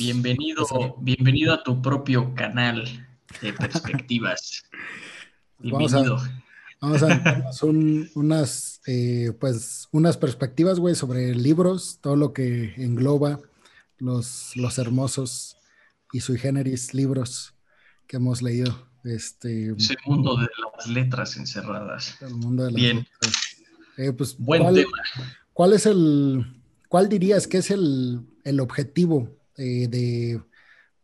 Bienvenido, bienvenido a tu propio canal de perspectivas. bienvenido. Vamos a, vamos unas, eh, pues, unas perspectivas, güey, sobre libros, todo lo que engloba los, los hermosos y sui generis libros que hemos leído. Este, Ese mundo de las letras encerradas. El mundo de las Bien. letras. Eh, pues, Buen ¿cuál, tema. ¿Cuál es el, cuál dirías que es el, el objetivo eh, de,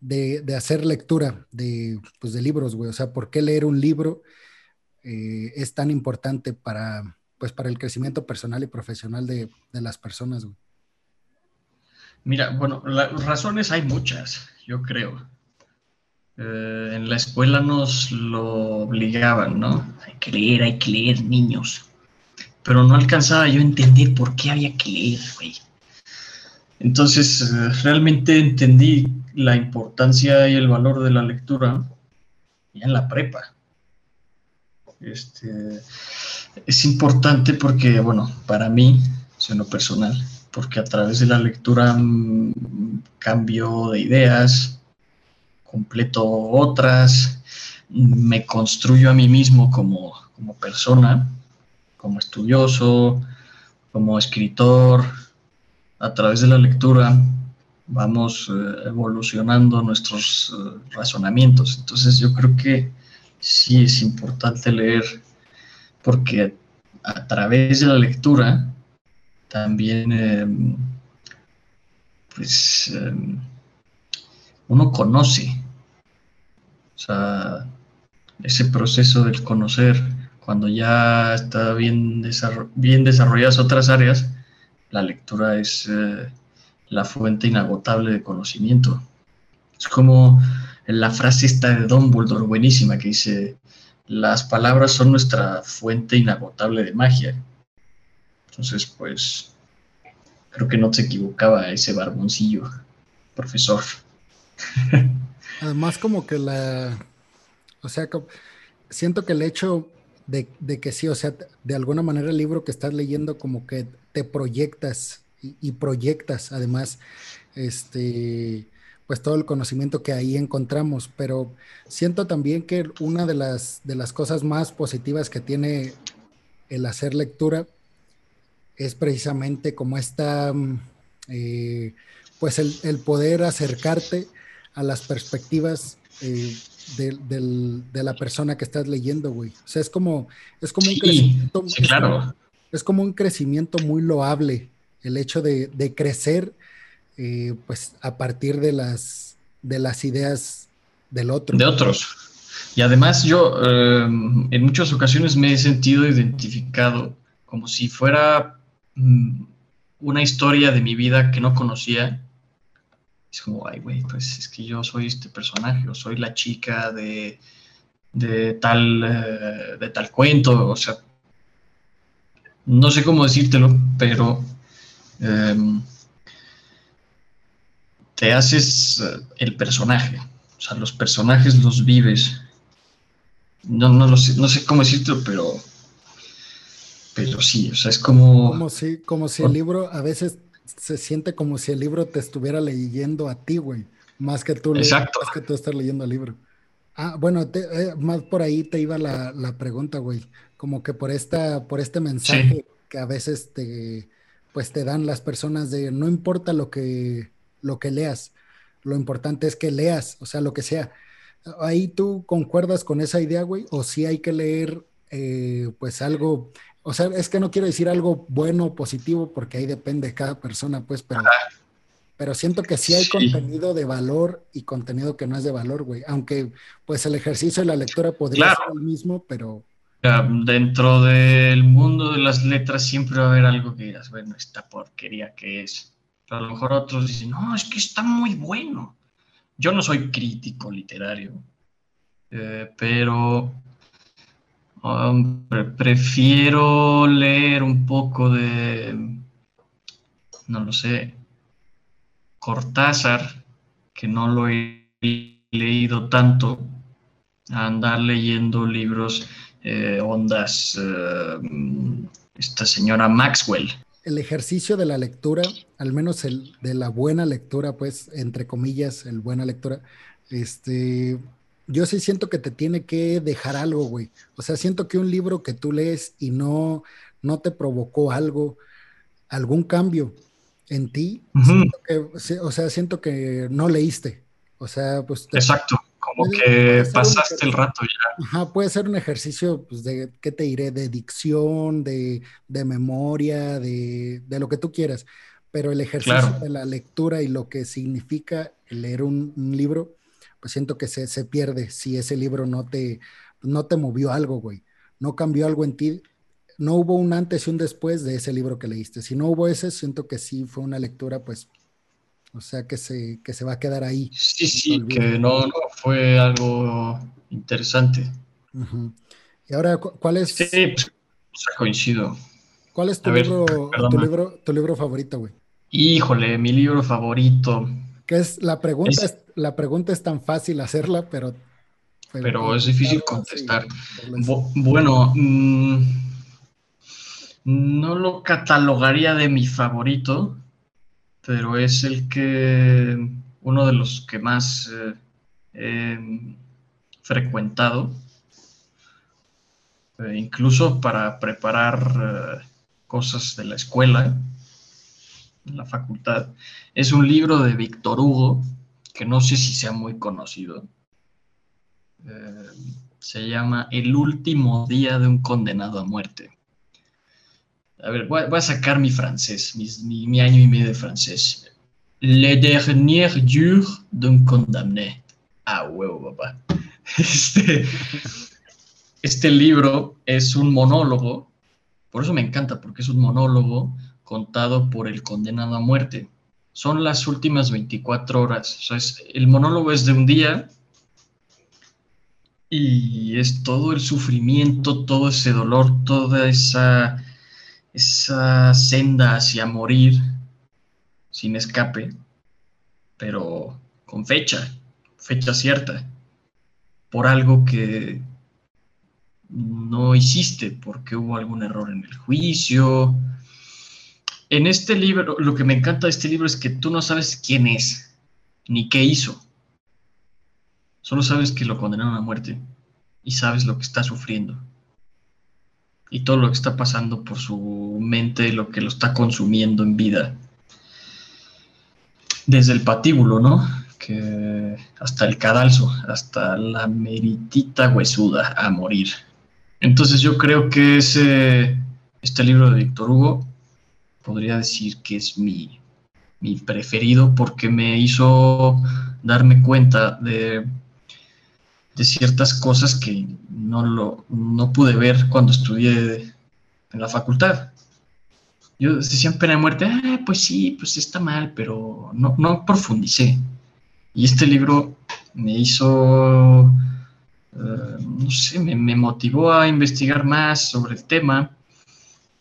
de, de hacer lectura de, pues, de libros, güey? O sea, ¿por qué leer un libro eh, es tan importante para, pues, para el crecimiento personal y profesional de, de las personas, güey? Mira, bueno, las razones hay muchas, yo creo. Eh, en la escuela nos lo obligaban, ¿no? Hay que leer, hay que leer, niños. Pero no alcanzaba yo a entender por qué había que leer, güey. Entonces, eh, realmente entendí la importancia y el valor de la lectura ya en la prepa. Este, es importante porque, bueno, para mí, en lo personal, porque a través de la lectura mm, cambio de ideas, completo otras, me construyo a mí mismo como, como persona, como estudioso, como escritor. A través de la lectura vamos eh, evolucionando nuestros eh, razonamientos. Entonces yo creo que sí es importante leer porque a través de la lectura también eh, pues eh, uno conoce o sea ese proceso del conocer cuando ya está bien, bien desarrolladas otras áreas la lectura es eh, la fuente inagotable de conocimiento es como la frase esta de Dumbledore buenísima que dice las palabras son nuestra fuente inagotable de magia entonces, pues, creo que no se equivocaba ese barboncillo, profesor. Además, como que la, o sea, siento que el hecho de, de, que sí, o sea, de alguna manera el libro que estás leyendo como que te proyectas y, y proyectas además, este, pues todo el conocimiento que ahí encontramos, pero siento también que una de las, de las cosas más positivas que tiene el hacer lectura es precisamente como esta, eh, pues el, el, poder acercarte a las perspectivas eh, de, de, de, la persona que estás leyendo, güey. O sea, es como, es como un crecimiento. Sí, claro. Es, como, un crecimiento muy loable, el hecho de, de crecer, eh, pues a partir de las, de las ideas del otro. De otros. Y además yo eh, en muchas ocasiones me he sentido identificado como si fuera una historia de mi vida que no conocía. Es como, ay, güey, pues es que yo soy este personaje, yo soy la chica de, de, tal, uh, de tal cuento, o sea, no sé cómo decírtelo, pero um, te haces uh, el personaje, o sea, los personajes los vives. No, no, lo sé, no sé cómo decírtelo, pero pero sí, o sea, es como... Como si, como si el libro a veces se siente como si el libro te estuviera leyendo a ti, güey, más que tú, Exacto. más que tú estar leyendo el libro. Ah, bueno, te, eh, más por ahí te iba la, la, pregunta, güey, como que por esta, por este mensaje sí. que a veces te, pues te dan las personas de no importa lo que, lo que leas, lo importante es que leas, o sea, lo que sea. Ahí tú concuerdas con esa idea, güey, o si sí hay que leer, eh, pues algo o sea, es que no quiero decir algo bueno o positivo porque ahí depende de cada persona, pues, pero, pero siento que sí hay sí. contenido de valor y contenido que no es de valor, güey. Aunque, pues, el ejercicio de la lectura podría claro. ser el mismo, pero... Dentro del mundo de las letras siempre va a haber algo que digas, bueno, esta porquería que es. Pero a lo mejor otros dicen, no, es que está muy bueno. Yo no soy crítico literario, eh, pero prefiero leer un poco de, no lo sé, Cortázar, que no lo he leído tanto, a andar leyendo libros, eh, ondas, eh, esta señora Maxwell. el ejercicio de la lectura, al menos el de la buena lectura, pues, entre comillas, el buena lectura, este, yo sí siento que te tiene que dejar algo, güey. O sea, siento que un libro que tú lees y no, no te provocó algo, algún cambio en ti, o sea, siento que no leíste. O sea, pues... Exacto, como que pasaste el rato ya. Ajá, puede ser un ejercicio, pues, de, ¿qué te diré? De dicción, de, memoria, de, lo que tú quieras. Pero el ejercicio de la lectura y lo que significa leer un, libro, pues siento que se, se, pierde si ese libro no te, no te movió algo, güey. No cambió algo en ti. No hubo un antes y un después de ese libro que leíste. Si no hubo ese, siento que sí fue una lectura, pues, o sea, que se, que se va a quedar ahí. Sí, sí, que no, no fue algo interesante. Y ahora, ¿cuál es? Sí, pues, coincido. ¿Cuál es tu, libro, tu, libro, tu libro favorito, güey? Híjole, mi libro favorito. Que es la pregunta es, la pregunta es tan fácil hacerla, pero pero, es difícil contestar. bueno, mm, no lo catalogaría de mi favorito, pero es el que, uno de los que más eh, he frecuentado, eh, incluso para preparar eh, cosas de la escuela, en la facultad. Es un libro de Víctor Hugo, que no sé si sea muy conocido. se llama El último día de un condenado a muerte. A ver, voy, a sacar mi francés, mi, año y medio de francés. Le dernier jour d'un condamné. Ah, huevo, papá. Este, este libro es un monólogo, por eso me encanta, porque es un monólogo contado por el condenado a muerte. Son las últimas 24 horas. O sea, el monólogo es de un día y es todo el sufrimiento, todo ese dolor, toda esa esa senda hacia morir sin escape, pero con fecha, fecha cierta, por algo que no hiciste, porque hubo algún error en el juicio. En este libro, lo que me encanta de este libro es que tú no sabes quién es, ni qué hizo. Solo sabes que lo condenaron a muerte y sabes lo que está sufriendo y todo lo que está pasando por su mente, lo que lo está consumiendo en vida. Desde el patíbulo, ¿no? Que hasta el cadalso, hasta la meritita huesuda a morir. Entonces yo creo que ese, este libro de Víctor Hugo podría decir que es mi, mi preferido porque me hizo darme cuenta de de ciertas cosas que no, lo, no pude ver cuando estudié en la facultad. Yo decía pena de muerte, ah, pues sí, pues está mal, pero no, no profundicé. Y este libro me hizo, eh, no sé, me, motivó a investigar más sobre el tema.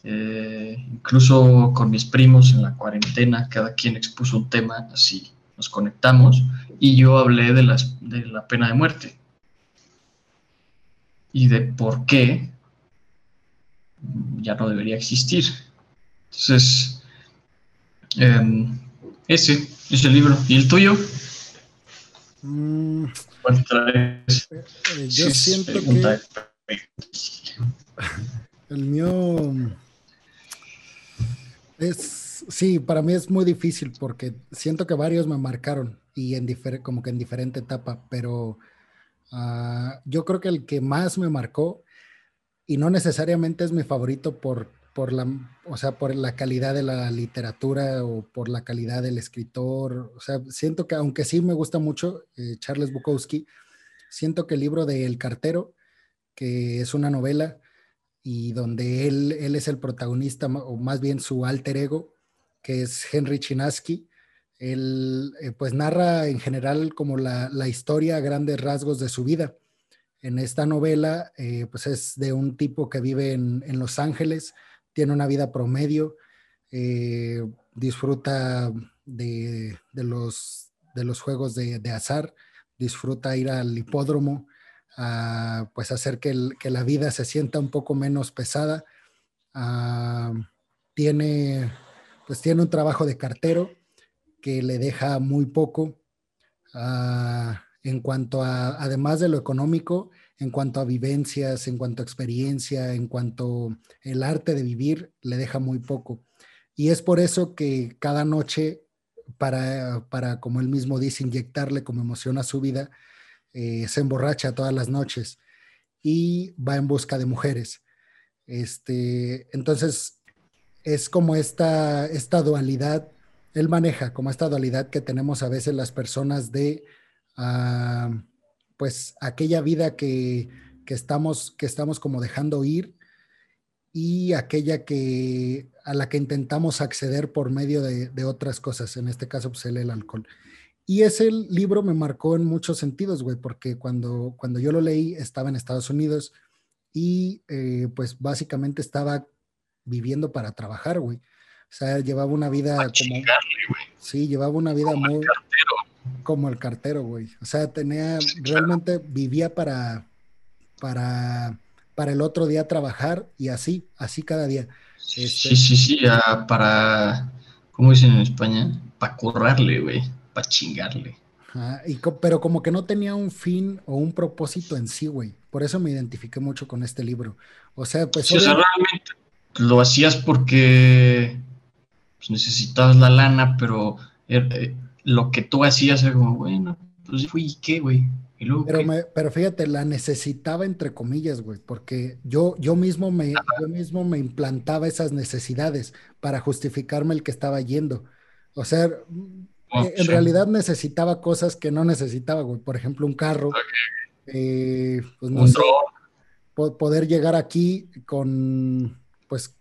Eh, incluso con mis primos en la cuarentena, cada quien expuso un tema, así nos conectamos, y yo hablé de, las, de la pena de muerte y de por qué ya no debería existir. Entonces, em, ese es el libro. ¿Y el tuyo? Mm, eh, yo siento que el mío es, sí, para mí es muy difícil porque siento que varios me marcaron y en como que en diferente etapa, pero Ah, yo creo que el que más me marcó, y no necesariamente es mi favorito por, por, la, o sea, por la calidad de la literatura o por la calidad del escritor, o sea, siento que aunque sí me gusta mucho eh, Charles Bukowski, siento que el libro de El Cartero, que es una novela y donde él, él es el protagonista, o más bien su alter ego, que es Henry Chinaski, él eh, pues narra en general como la, historia a grandes rasgos de su vida. En esta novela eh, pues es de un tipo que vive en, Los Ángeles, tiene una vida promedio, eh, disfruta de, los, de los juegos de, azar, disfruta ir al hipódromo, a, pues hacer que, la vida se sienta un poco menos pesada. tiene, pues tiene un trabajo de cartero que le deja muy poco en cuanto a, además de lo económico, en cuanto a vivencias, en cuanto a experiencia, en cuanto el arte de vivir, le deja muy poco. Y es por eso que cada noche, para, para como él mismo dice, inyectarle como emoción a su vida, eh, se emborracha todas las noches y va en busca de mujeres. Este, entonces, es como esta, esta dualidad, él maneja como esta dualidad que tenemos a veces las personas de, ah, pues, aquella vida que, que, estamos, que estamos como dejando ir y aquella que, a la que intentamos acceder por medio de, de otras cosas, en este caso, pues, el alcohol. Y ese libro me marcó en muchos sentidos, güey, porque cuando, cuando yo lo leí estaba en Estados Unidos y eh, pues básicamente estaba viviendo para trabajar, güey. O sea, llevaba una vida como... Sí, llevaba una vida muy... como el cartero, güey. O sea, tenía, realmente vivía para, para, para el otro día trabajar y así, así cada día. sí, este sí, sí, para, ¿cómo dicen en España? Para currarle, güey para chingarle. y pero como que no tenía un fin o un propósito en sí, güey. Por eso me identifiqué mucho con este libro. O sea, pues... Sí, realmente lo hacías porque pues, necesitabas la lana, pero er, eh, lo que tú hacías era como, bueno, pues fui, ¿qué, güey? Pero, pero, fíjate, la necesitaba entre comillas, güey, porque yo, yo, mismo me, yo mismo me implantaba esas necesidades para justificarme el que estaba yendo. O sea, eh, en realidad necesitaba cosas que no necesitaba, güey. Por ejemplo, un carro. Eh, pues no sé, poder llegar aquí con, pues,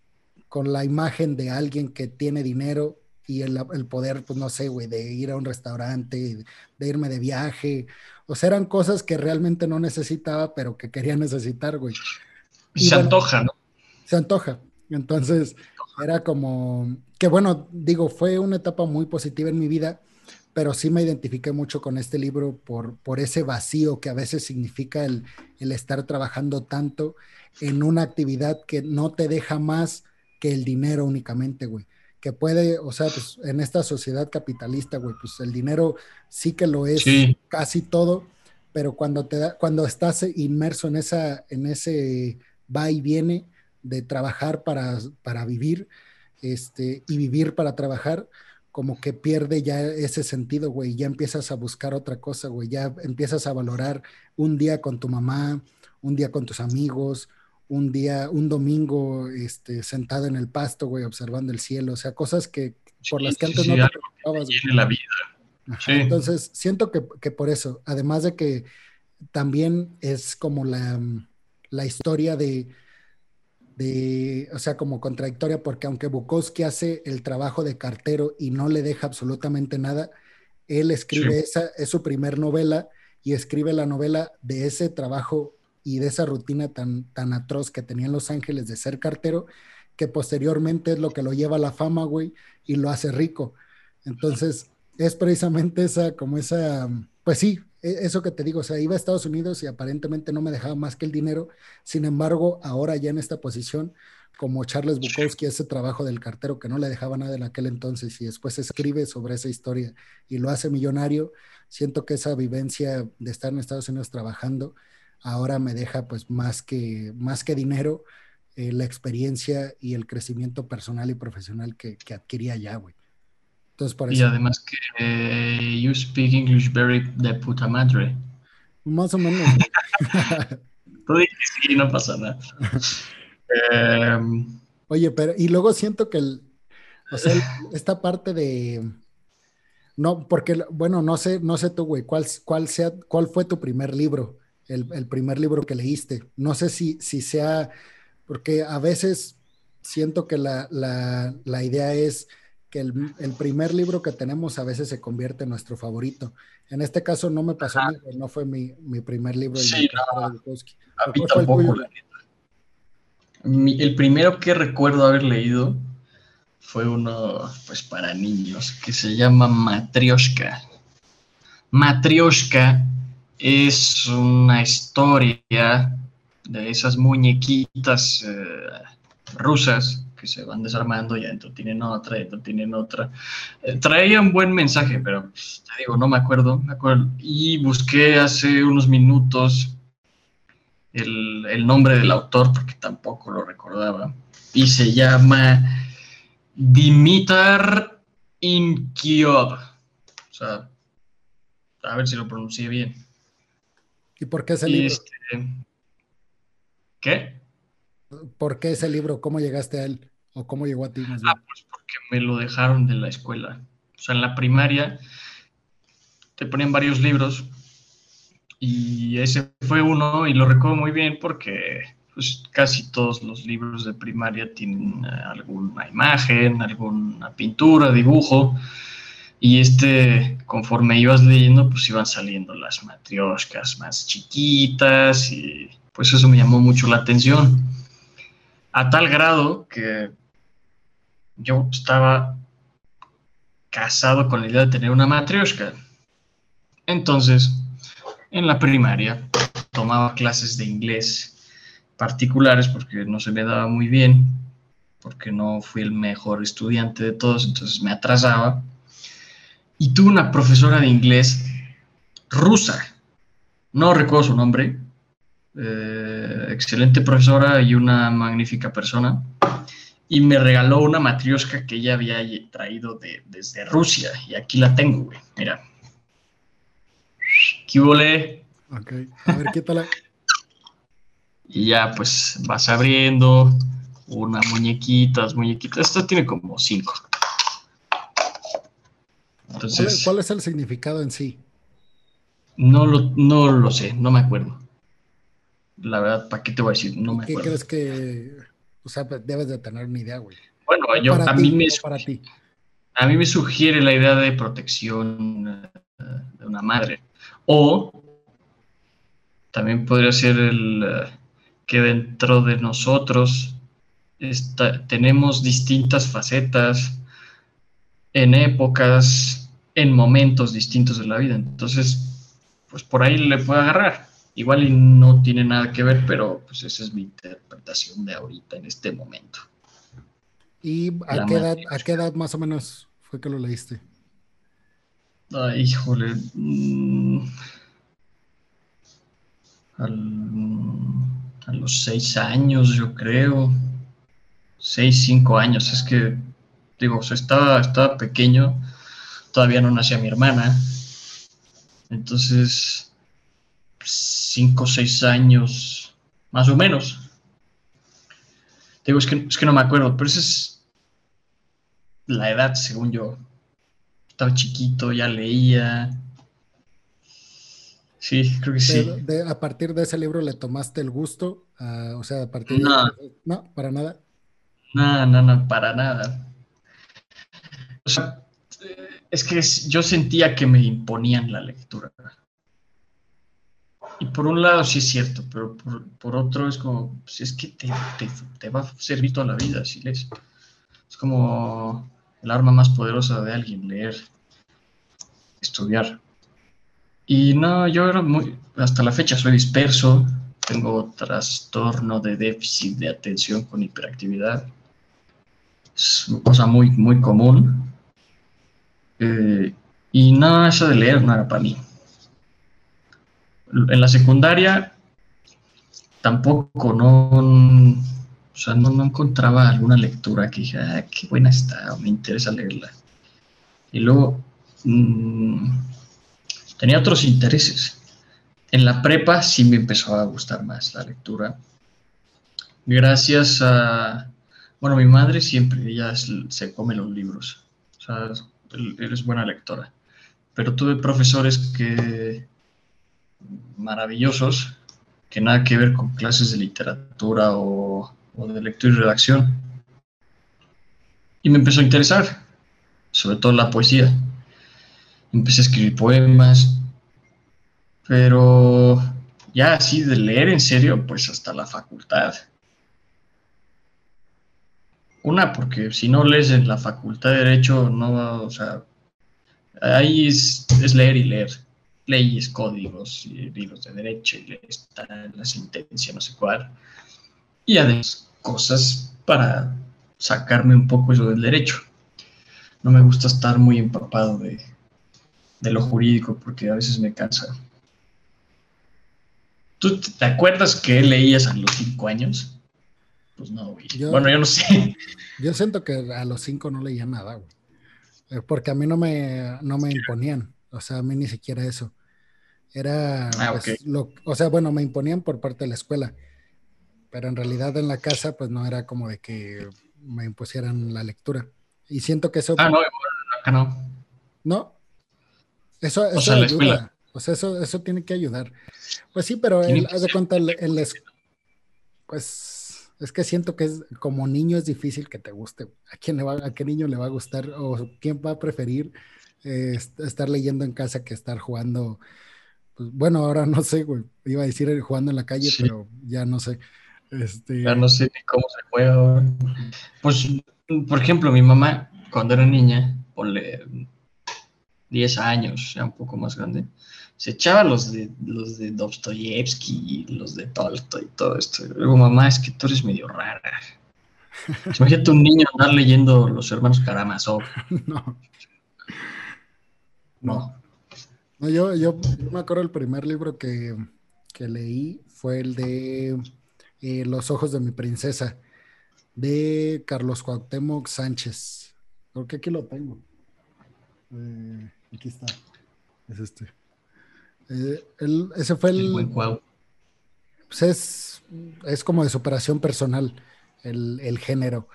con la imagen de alguien que tiene dinero y el, poder, pues no sé, güey, de ir a un restaurante, de irme de viaje. O sea, eran cosas que realmente no necesitaba, pero que quería necesitar, güey. Y se antoja, ¿no? Se antoja. Entonces, era como, que bueno, digo, fue una etapa muy positiva en mi vida, pero sí me identifiqué mucho con este libro por, por ese vacío que a veces significa el, estar trabajando tanto en una actividad que no te deja más que el dinero únicamente, güey. Que puede, o sea, pues en esta sociedad capitalista, güey, pues el dinero sí que lo es casi todo, pero cuando te da, cuando estás inmerso en esa, en ese va y viene de trabajar para, para vivir, este, y vivir para trabajar, como que pierde ya ese sentido, güey, ya empiezas a buscar otra cosa, güey, ya empiezas a valorar un día con tu mamá, un día con tus amigos, un día, un domingo, este, sentado en el pasto, güey, observando el cielo, o sea, cosas que por las que antes no te preocupabas. la vida. Entonces, siento que, que, por eso, además de que también es como la, la historia de, de, o sea, como contradictoria, porque aunque Bukowski hace el trabajo de cartero y no le deja absolutamente nada, él escribe esa, es su primer novela y escribe la novela de ese trabajo y de esa rutina tan, tan atroz que tenía en Los Ángeles de ser cartero, que posteriormente es lo que lo lleva a la fama, güey, y lo hace rico. Entonces, es precisamente esa, como esa, pues sí, e, eso que te digo, o sea, iba a Estados Unidos y aparentemente no me dejaba más que el dinero. Sin embargo, ahora ya en esta posición, como Charles Bukowski, ese trabajo del cartero que no le dejaba nada en aquel entonces y después escribe sobre esa historia y lo hace millonario, siento que esa vivencia de estar en Estados Unidos trabajando ahora me deja pues más que, más que dinero, eh, la experiencia y el crecimiento personal y profesional que, que adquirí allá, güey. Y además que eh, you speak English very de puta madre. Más o menos. Tú dices sí, no pasa nada. Em, Oye, pero y luego siento que el, o sea, esta parte de no, porque bueno, no sé, no sé tú, güey, cuál, cuál sea, cuál fue tu primer libro, el, el, primer libro que leíste. No sé si, si sea, porque a veces siento que la, la, la idea es que el, primer libro que tenemos a veces se convierte en nuestro favorito. En este caso no me pasó, no fue mi, primer libro. El, sí, el, el primero que recuerdo haber leído fue uno, pues para niños, que se llama Matrioshka. Matrioshka es una historia de esas muñequitas eh, rusas porque se van desarmando y adentro tienen otra, adentro tienen otra. Eh, traía un buen mensaje, pero pues, te digo, no me acuerdo, me acuerdo. Y busqué hace unos minutos el, el nombre del autor, porque tampoco lo recordaba. Y se llama Dimitar Inkiov. O sea, a ver si lo pronuncié bien. ¿Y por qué ese libro? Este, ¿Qué? ¿Por qué ese libro? ¿Cómo llegaste a él? ¿O cómo llegó a ti? Ah, pues porque me lo dejaron de la escuela. O sea, en la primaria te ponían varios libros y ese fue uno y lo recuerdo muy bien porque pues, casi todos los libros de primaria tienen alguna imagen, alguna pintura, dibujo. Y este, conforme ibas leyendo, pues iban saliendo las matrioscas más chiquitas y pues eso me llamó mucho la atención. A tal grado que yo estaba casado con la idea de tener una matrioshka. Entonces, en la primaria tomaba clases de inglés particulares porque no se me daba muy bien, porque no fui el mejor estudiante de todos, entonces me atrasaba y tuve una profesora de inglés rusa, no recuerdo su nombre, eh, excelente profesora y una magnífica persona, y me regaló una matrioshka que ella había traído desde Rusia, y aquí la tengo, güey, mira. ¿Qué volé? Ok, a ver, ¿qué tal? y ya, pues, vas abriendo una muñequitas, muñequitas, esta tiene como cinco ¿Cuál, es el significado en sí? No lo, no lo sé, no me acuerdo. La verdad, ¿para qué te voy a decir? No me ¿Qué crees que, o sea, debes de tener una idea, güey? Bueno, yo, a mí me... A mí me sugiere la idea de protección eh, de una madre. O también podría ser el eh, que dentro de nosotros tenemos distintas facetas en épocas en momentos distintos de la vida. Entonces, pues por ahí le puedo agarrar. Igual y no tiene nada que ver, pero pues esa es mi interpretación de ahorita, en este momento. ¿Y a qué, edad, a qué edad más o menos fue que lo leíste? Ay, híjole. Mm, a los seis años, yo creo. Seis, cinco años. Es que, digo, estaba, estaba pequeño todavía no nacía mi hermana. Entonces, cinco o seis años, más o menos. Digo, es que, es que no me acuerdo, pero esa es la edad, según yo. Estaba chiquito, ya leía. Sí, creo que sí. a partir de ese libro le tomaste el gusto, o sea, a partir no. de... No, para nada. No, no, no, para nada. O sea, es que yo sentía que me imponían la lectura. Y por un lado sí es cierto, pero por, otro es como, pues es que te, va a servir toda la vida si lees. Es como el arma más poderosa de alguien, leer, estudiar. Y no, yo era muy, hasta la fecha soy disperso, tengo trastorno de déficit de atención con hiperactividad. Es una cosa muy, muy común. Eh, y no, eso de leer no era para mí. En la secundaria tampoco, no, o sea, no, encontraba alguna lectura que dije, ah, qué buena está, me interesa leerla. Y luego mm, tenía otros intereses. En la prepa sí me empezó a gustar más la lectura. Gracias a, bueno, mi madre siempre, ella se come los libros. O sea, eres buena lectora. Pero tuve profesores que maravillosos, que nada que ver con clases de literatura o, de lectura y redacción. Y me empezó a interesar, sobre todo la poesía. Empecé a escribir poemas, pero ya así de leer en serio, pues hasta la facultad. Una, porque si no lees en la facultad de Derecho, no, o sea, ahí es, leer y leer. Leyes, códigos, y libros de derecho, y está la sentencia, no sé cuál. Y además, cosas para sacarme un poco eso del derecho. No me gusta estar muy empapado de, de lo jurídico porque a veces me cansa. ¿Tú te acuerdas que leías a los cinco años? Pues no, güey. bueno, yo no sé. Yo siento que a los cinco no leía nada, güey. Eh, porque a mí no me, no me imponían. O sea, a mí ni siquiera eso. Era, ah, pues, o sea, bueno, me imponían por parte de la escuela. Pero en realidad en la casa, pues no era como de que me impusieran la lectura. Y siento que eso. Ah, no, acá no. No. Eso, eso ayuda. O sea, eso, eso tiene que ayudar. Pues sí, pero él, haz de cuenta, el, pues es que siento que es como niño es difícil que te guste. ¿A quién le va, a qué niño le va a gustar o quién va a preferir eh, estar leyendo en casa que estar jugando? Pues, bueno, ahora no sé, güey. Iba a decir jugando en la calle, pero ya no sé. Este... Ya no sé ni cómo se juega. Pues, por ejemplo, mi mamá, cuando era niña, ponle 10 años, ya un poco más grande, se echaba los de los de Dostoyevsky, los de Tolstoy y todo esto. luego, mamá, es que tú eres medio rara. Imagínate un niño andar leyendo Los Hermanos Karamazov. No. No. No, yo, yo, me acuerdo el primer libro que, leí fue el de eh, Los Ojos de mi Princesa, de Carlos Cuauhtémoc Sánchez. Creo que aquí lo tengo. Eh, aquí está. Es este. Eh, ese fue el. Pues es, es, como de superación personal el, género.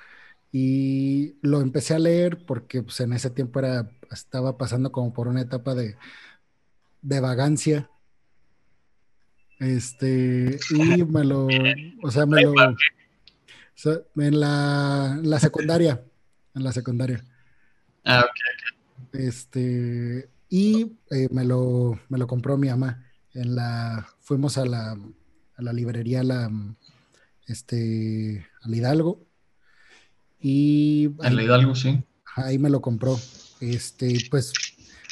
Y lo empecé a leer porque pues, en ese tiempo era, estaba pasando como por una etapa de, de vagancia. Este, y me lo, o sea, me lo, en la, la secundaria, en la secundaria. Ah, ok, Este, y eh, me, lo, me lo compró mi mamá. En la, fuimos a la, a la librería, la, este, al Hidalgo. Y. Al Hidalgo, sí. Ahí me lo compró. Este, pues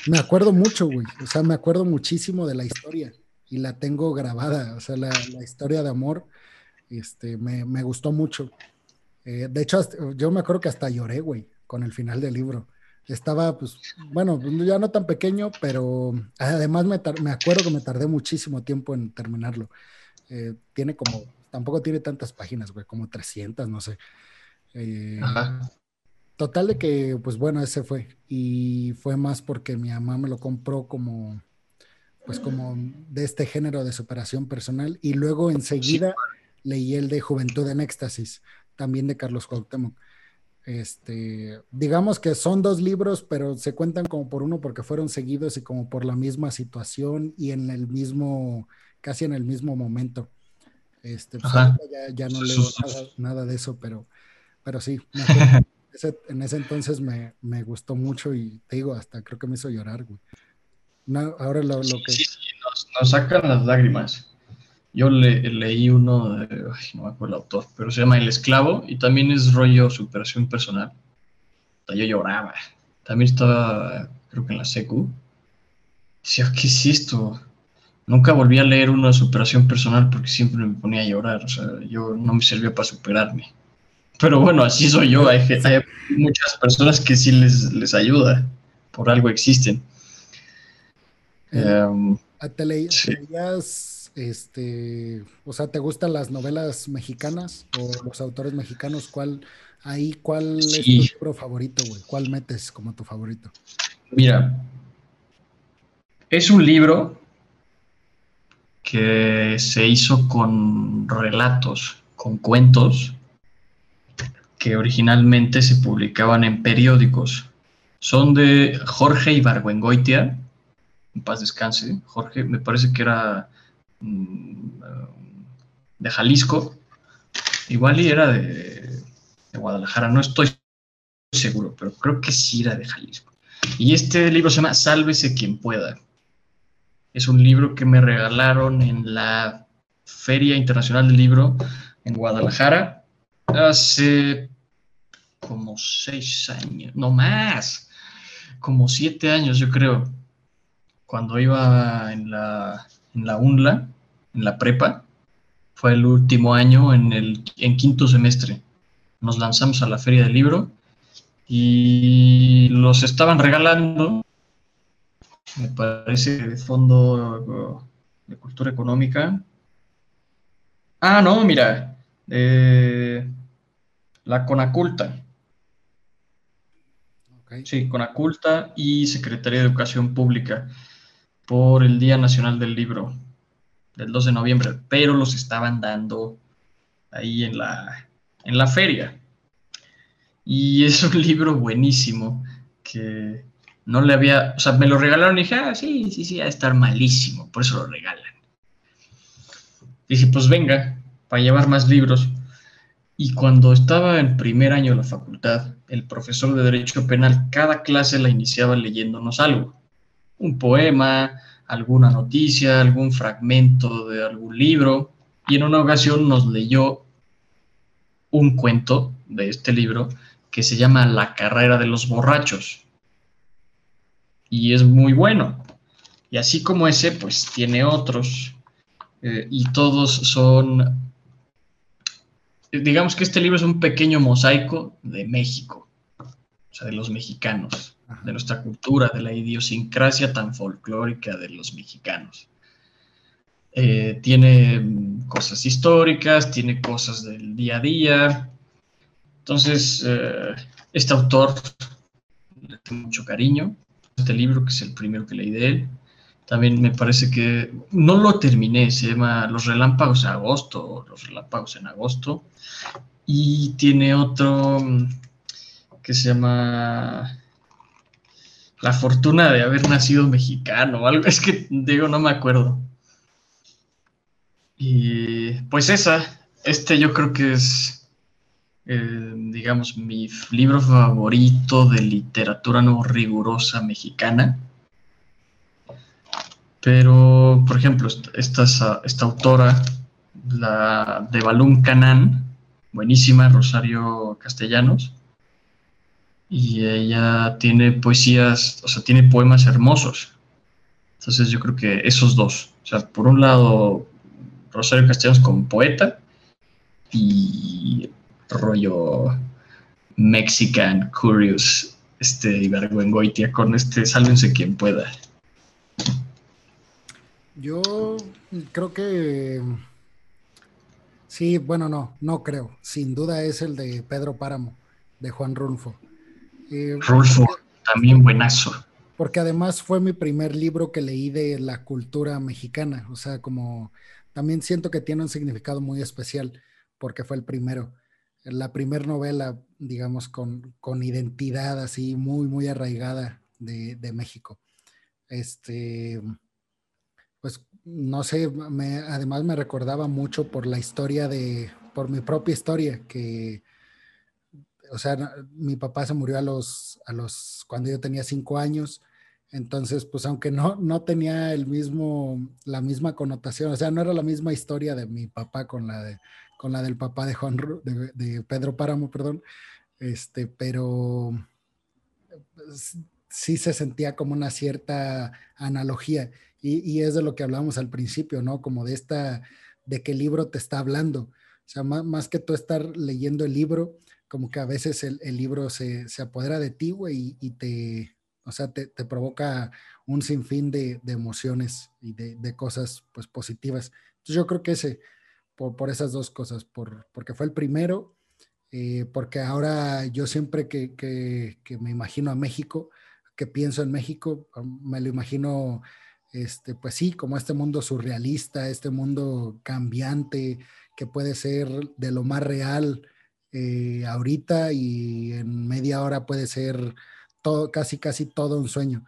me acuerdo mucho, güey. O sea, me acuerdo muchísimo de la historia y la tengo grabada. O sea, la, la historia de amor, este, me, me gustó mucho. Eh, de hecho, yo me acuerdo que hasta lloré, güey, con el final del libro estaba, pues, bueno, ya no tan pequeño, pero además me, me acuerdo que me tardé muchísimo tiempo en terminarlo. Eh, tiene como, tampoco tiene tantas páginas, güey, como 300, no sé. Eh, total de que, pues bueno, ese fue. Y fue más porque mi mamá me lo compró como, pues como de este género de superación personal. Y luego enseguida leí el de Juventud en Éxtasis, también de Carlos Cuauhtémoc. Este, digamos que son dos libros, pero se cuentan como por uno porque fueron seguidos y como por la misma situación y en el mismo, casi en el mismo momento. Este, pues ya, no leo nada, de eso, pero, pero sí, en ese entonces me, gustó mucho y te digo, hasta creo que me hizo llorar, ahora lo, que... Sí, nos sacan las lágrimas. Yo le, leí uno, de, no me acuerdo el autor, pero se llama El Esclavo y también es rollo superación personal. Yo lloraba. También estaba, creo que en la secu. Decía, ¿qué es esto? Nunca volví a leer uno de superación personal porque siempre me ponía a llorar. O sea, yo no me servía para superarme. Pero bueno, así soy yo. Hay, muchas personas que sí les, les ayuda. Por algo existen. Um, ¿Te, leías este, o sea, ¿te gustan las novelas mexicanas o los autores mexicanos? ¿Cuál, ahí, cuál es tu libro favorito, güey? ¿Cuál metes como tu favorito? Mira, es un libro que se hizo con relatos, con cuentos que originalmente se publicaban en periódicos. Son de Jorge Ibargüengoitia, en paz descanse. Jorge, me parece que era de Jalisco, igual y era de, Guadalajara, no estoy seguro, pero creo que sí era de Jalisco. Y este libro se llama Sálvese quien pueda. Es un libro que me regalaron en la Feria Internacional del Libro en Guadalajara hace como seis años, no más, como siete años yo creo, cuando iba en en la UNLA, en la prepa. Fue el último año en el en quinto semestre. nos lanzamos a la feria del libro y los estaban regalando, me parece, de fondo de cultura económica. Ah, no, mira, eh, la Conaculta. Sí, Conaculta y Secretaría de Educación Pública por el Día Nacional del Libro del 2 de noviembre, pero los estaban dando ahí en la, en la feria. Y es un libro buenísimo que no le había, o sea, me lo regalaron y dije, ah, sí, sí, sí, va a estar malísimo, por eso lo regalan. Dije, pues venga, para llevar más libros. Y cuando estaba en primer año de la facultad, el profesor de Derecho Penal, cada clase la iniciaba leyéndonos algo. Un poema, alguna noticia, algún fragmento de algún libro. Y en una ocasión nos leyó un cuento de este libro que se llama La carrera de los borrachos. Y es muy bueno. Y así como ese, pues tiene otros. Eh, y todos son digamos que este libro es un pequeño mosaico de México, o sea, de los mexicanos, de nuestra cultura, de la idiosincrasia tan folclórica de los mexicanos. Eh, tiene cosas históricas, tiene cosas del día a día. Entonces, eh, este autor le tengo mucho cariño. Este libro, que es el primero que leí de él, también me parece que no lo terminé, se llama Los Relámpagos en agosto, Los Relámpagos en agosto. Y tiene otro mm, que se llama La fortuna de haber nacido mexicano, algo, es que digo, no me acuerdo. Y pues esa, este yo creo que es, eh, digamos, mi libro favorito de literatura no rigurosa mexicana pero, por ejemplo, esta, esta autora, la de Balún Canán, buenísima, Rosario Castellanos, y ella tiene poesías, o sea, tiene poemas hermosos. Entonces yo creo que esos dos, o sea, por un lado, Rosario Castellanos como poeta y rollo Mexican Curious, este Ibargüengoitia con este Sálvense quien pueda. Yo creo que sí, bueno, no, no creo. Sin duda es el de Pedro Páramo, de Juan Rulfo. Eh, Rulfo, también buenazo. Porque además fue mi primer libro que leí de la cultura mexicana. O sea, como también siento que tiene un significado muy especial, porque fue el primero. La primera novela, digamos, con, con identidad así muy, muy arraigada de, de México. Este pues no sé, me, además me recordaba mucho por la historia de, por mi propia historia, que, o sea, mi papá se murió a los, a los, cuando yo tenía cinco años, entonces, pues aunque no, no tenía el mismo, la misma connotación, o sea, no era la misma historia de mi papá con la, de, con la del papá de Juan, de, de Pedro Páramo, perdón, este, pero pues, sí se sentía como una cierta analogía. Y, es de lo que hablamos al principio, ¿no? Como de esta, de qué libro te está hablando. O sea, más, que tú estar leyendo el libro, como que a veces el, libro se, se, apodera de ti, güey, y, te, o sea, te, provoca un sinfín de, de emociones y de, cosas, pues, positivas. Entonces yo creo que ese, por, esas dos cosas, por, porque fue el primero, eh, porque ahora yo siempre que, que, que me imagino a México, que pienso en México, me lo imagino este, pues sí, como este mundo surrealista, este mundo cambiante, que puede ser de lo más real eh, ahorita y en media hora puede ser todo, casi, casi todo un sueño,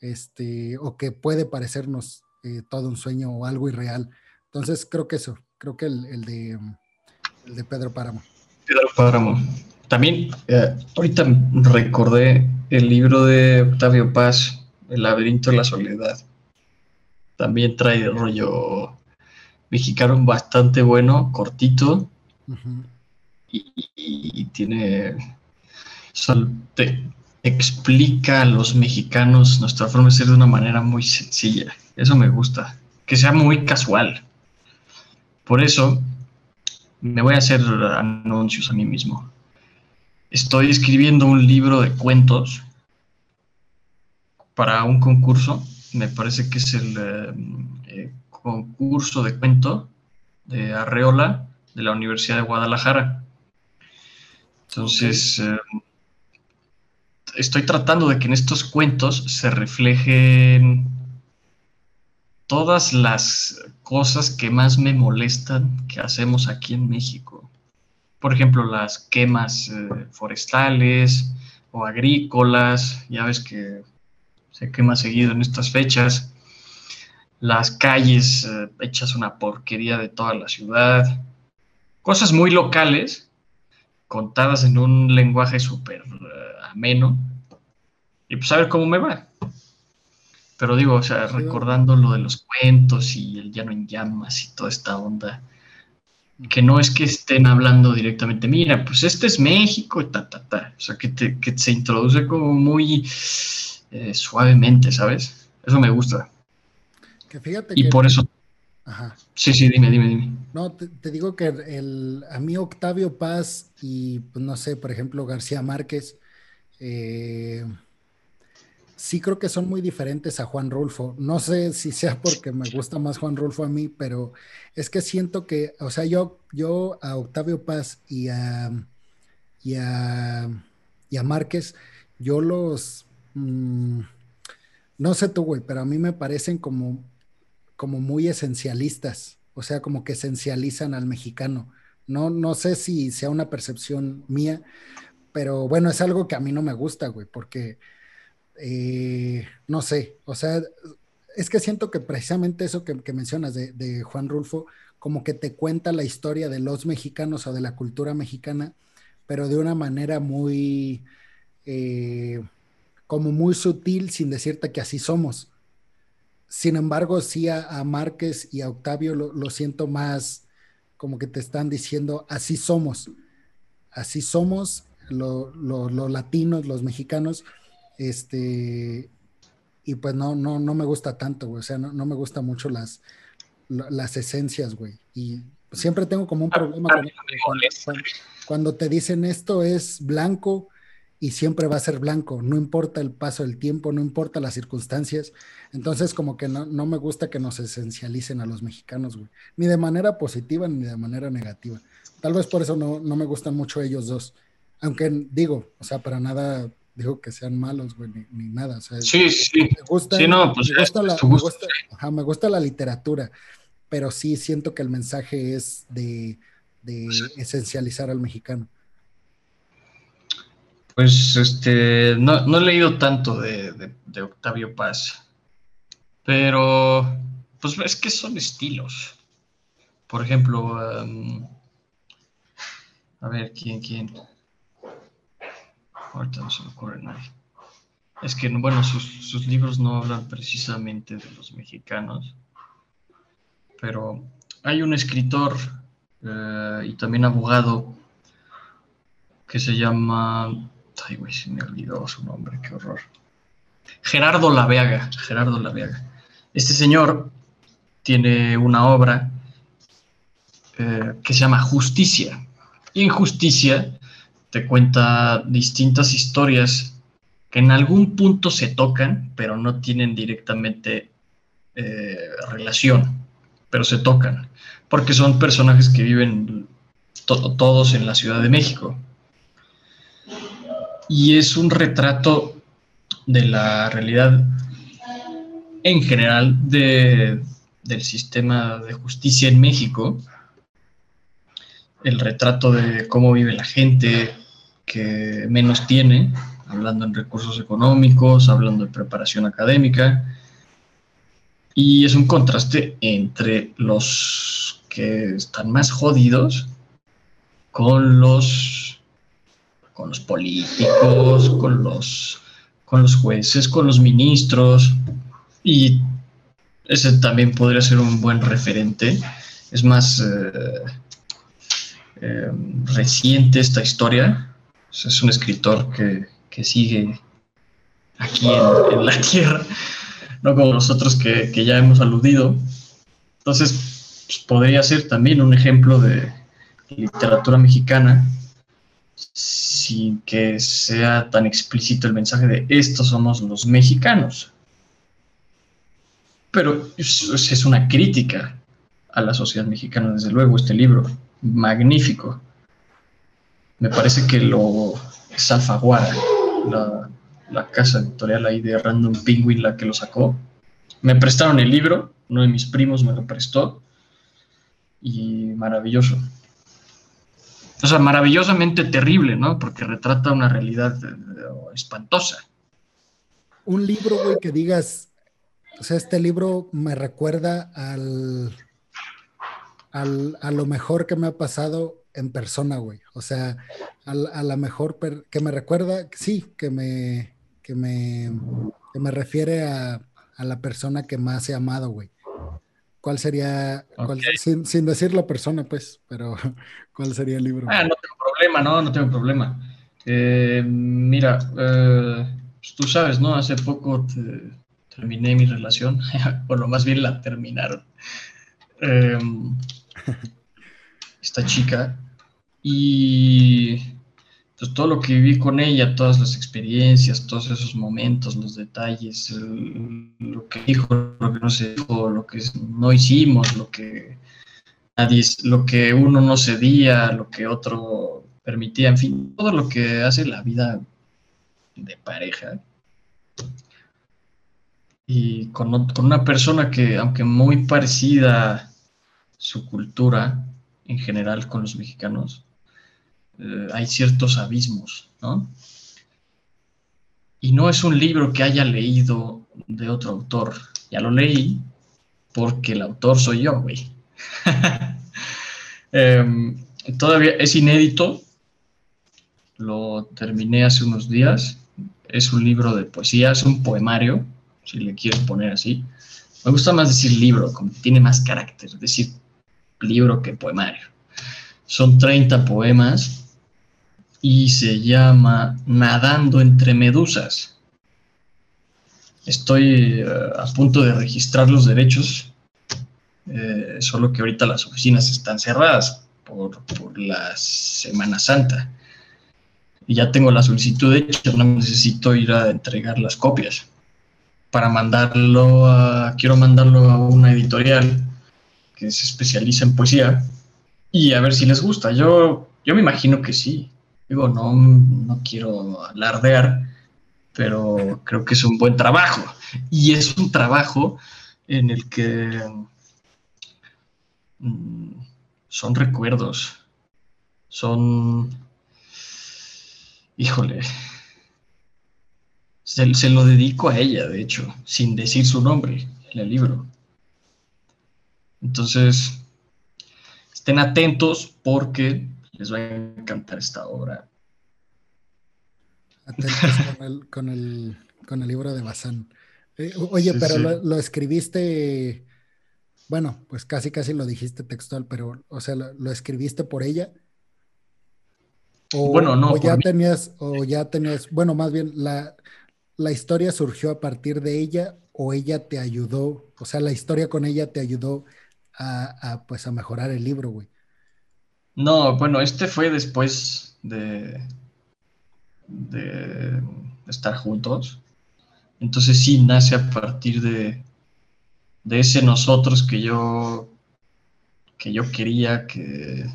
este, o que puede parecernos eh, todo un sueño o algo irreal. Entonces creo que eso, creo que el, de, el de Pedro Páramo. Pedro Páramo. También, eh, ahorita recordé el libro de Octavio Paz, El laberinto de la soledad también trae rollo mexicano bastante bueno, cortito. Y, tiene. explica a los mexicanos nuestra forma de ser de una manera muy sencilla. Eso me gusta. Que sea muy casual. Por eso me voy a hacer anuncios a mí mismo. estoy escribiendo un libro de cuentos para un concurso. Me parece que es el eh, eh, concurso de cuento de Arreola de la Universidad de Guadalajara. Entonces, eh, estoy tratando de que en estos cuentos se reflejen todas las cosas que más me molestan que hacemos aquí en México. Por ejemplo, las quemas eh, forestales o agrícolas, ya ves que se quema seguido en estas fechas. Las calles eh, hechas una porquería de toda la ciudad. Cosas muy locales, contadas en un lenguaje súper eh, ameno. Y pues a ver cómo me va. Pero digo, o sea, recordando lo de los cuentos y el llano en llamas y toda esta onda, que no es que estén hablando directamente, mira, pues este es México, ta, ta, ta. O sea, que, se introduce como muy eh, suavemente, ¿sabes? Eso me gusta. Que fíjate y por eso... Ajá. Sí, sí, dime, dime, dime. No, te, digo que el, a mí Octavio Paz y, pues, no sé, por ejemplo, García Márquez, eh, sí creo que son muy diferentes a Juan Rulfo. No sé si sea porque me gusta más Juan Rulfo a mí, pero es que siento que, o sea, yo, yo a Octavio Paz y a, y a, Márquez, yo los, mm, no sé tú, güey, pero a mí me parecen como, como muy esencialistas, o sea, como que esencializan al mexicano. No, no sé si sea una percepción mía, pero bueno, es algo que a mí no me gusta, güey, porque eh, no sé, o sea, es que siento que precisamente eso que, mencionas de, Juan Rulfo, como que te cuenta la historia de los mexicanos o de la cultura mexicana, pero de una manera muy, eh, como muy sutil, sin decirte que así somos. Sin embargo, sí a, Márquez y a Octavio lo, siento más como que te están diciendo, así somos, así somos los latinos, los mexicanos, este, y pues no, no, no me gusta tanto, güey. O sea, no, me gusta mucho las, las esencias, güey. Y siempre tengo como un problema cuando, te dicen esto es blanco y siempre va a ser blanco, no importa el paso del tiempo, no importa las circunstancias. Entonces, como que no, me gusta que nos esencialicen a los mexicanos, güey. Ni de manera positiva ni de manera negativa. Tal vez por eso no, no me gustan mucho ellos dos. Aunque digo, o sea, para nada digo que sean malos, güey, ni, nada. sí, sí. Me gusta, sí, no, pues me gusta, la, me, gusta, ajá, me gusta la literatura, pero sí siento que el mensaje es de, de esencializar al mexicano. Pues este, no, no he leído tanto de, Octavio Paz, pero pues es que son estilos. Por ejemplo, a ver, ¿quién, quién? Ahorita no se me ocurre nadie. Es que, bueno, sus, libros no hablan precisamente de los mexicanos, pero hay un escritor eh, y también abogado que se llama. Ay, güey, se me olvidó su nombre, qué horror. Gerardo Laveaga. Gerardo Laveaga. Este señor tiene una obra eh, que se llama Justicia. Y en Justicia te cuenta distintas historias que en algún punto se tocan, pero no tienen directamente eh, relación, pero se tocan, porque son personajes que viven todos en la Ciudad de México. Y es un retrato de la realidad en general del sistema de justicia en México, el retrato de cómo vive la gente, que menos tiene, hablando en recursos económicos, hablando de preparación académica. Y es un contraste entre los que están más jodidos con los, con los políticos, con los, con los jueces, con los ministros. Y ese también podría ser un buen referente. Es más eh, eh, reciente esta historia, es un escritor que, sigue aquí en, la tierra, no como nosotros que, ya hemos aludido. Entonces, pues, podría ser también un ejemplo de literatura mexicana. Sin que sea tan explícito el mensaje de estos somos los mexicanos. Pero es una crítica a la sociedad mexicana, desde luego, este libro, magnífico. Me parece que lo es Alfaguara, la, la casa editorial ahí de Random Penguin, la que lo sacó. Me prestaron el libro, uno de mis primos me lo prestó, y maravilloso. O sea, maravillosamente terrible, ¿no? Porque retrata una realidad eh, espantosa. Un libro, güey, que digas, o sea, este libro me recuerda al, al, a lo mejor que me ha pasado en persona, güey. O sea, a, a la mejor que me recuerda, sí, que me, que me, que me refiere a, a la persona que más he amado, güey. ¿Cuál sería, sin, sin, decir la persona, pues, pero cuál sería el libro? Ah, no tengo problema, no, no tengo problema. Eh, mira, eh, pues tú sabes, ¿no? Hace poco terminé mi relación, o lo más bien la terminaron. Em, esta chica. Y todo lo que viví con ella, todas las experiencias, todos esos momentos, los detalles, lo que dijo, lo que no se dijo, lo que no hicimos, lo que nadie, lo que uno no cedía, lo que otro permitía, en fin, todo lo que hace la vida de pareja. Y con, con una persona que, aunque muy parecida su cultura en general con los mexicanos, eh, hay ciertos abismos, ¿no? Y no es un libro que haya leído de otro autor. Ya lo leí porque el autor soy yo, güey. Em, todavía es inédito. Lo terminé hace unos días. Es un libro de poesía, es un poemario, si le quieres poner así. Me gusta más decir libro, como tiene más carácter, decir libro que poemario. Son 30 poemas y se llama Nadando entre Medusas. Estoy eh, a punto de registrar los derechos, eh, solo que ahorita las oficinas están cerradas por, la Semana Santa. Y ya tengo la solicitud hecha, no necesito ir a entregar las copias para mandarlo a, quiero mandarlo a una editorial que se especializa en poesía y a ver si les gusta. Yo, yo me imagino que sí. Digo, no, no quiero alardear, pero creo que es un buen trabajo. Y es un trabajo en el que mm, son recuerdos, son, híjole, se, se, lo dedico a ella, de hecho, sin decir su nombre en el libro. Entonces, estén atentos porque les va a encantar esta obra. Atentos con el, con el, libro de Bazán. Eh, oye, pero Lo, escribiste, bueno, pues casi casi lo dijiste textual, pero, o sea, ¿lo, escribiste por ella? O, bueno, no. O ya tenías, o ya tenías, bueno, más bien, la, la historia surgió a partir de ella o ella te ayudó, o sea, la historia con ella te ayudó a, a pues a mejorar el libro, güey. No, bueno, este fue después de, de estar juntos. Entonces sí nace a partir de, de ese nosotros que yo que yo quería que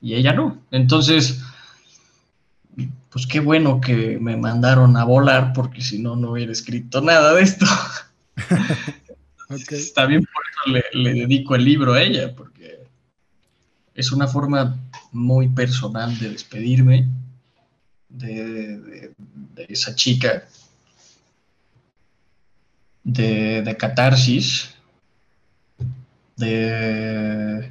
y ella no. Entonces, pues qué bueno que me mandaron a volar porque si no no hubiera escrito nada de esto. Está bien por eso le, le dedico el libro a ella porque es una forma muy personal de despedirme de, esa chica, de, catarsis, de,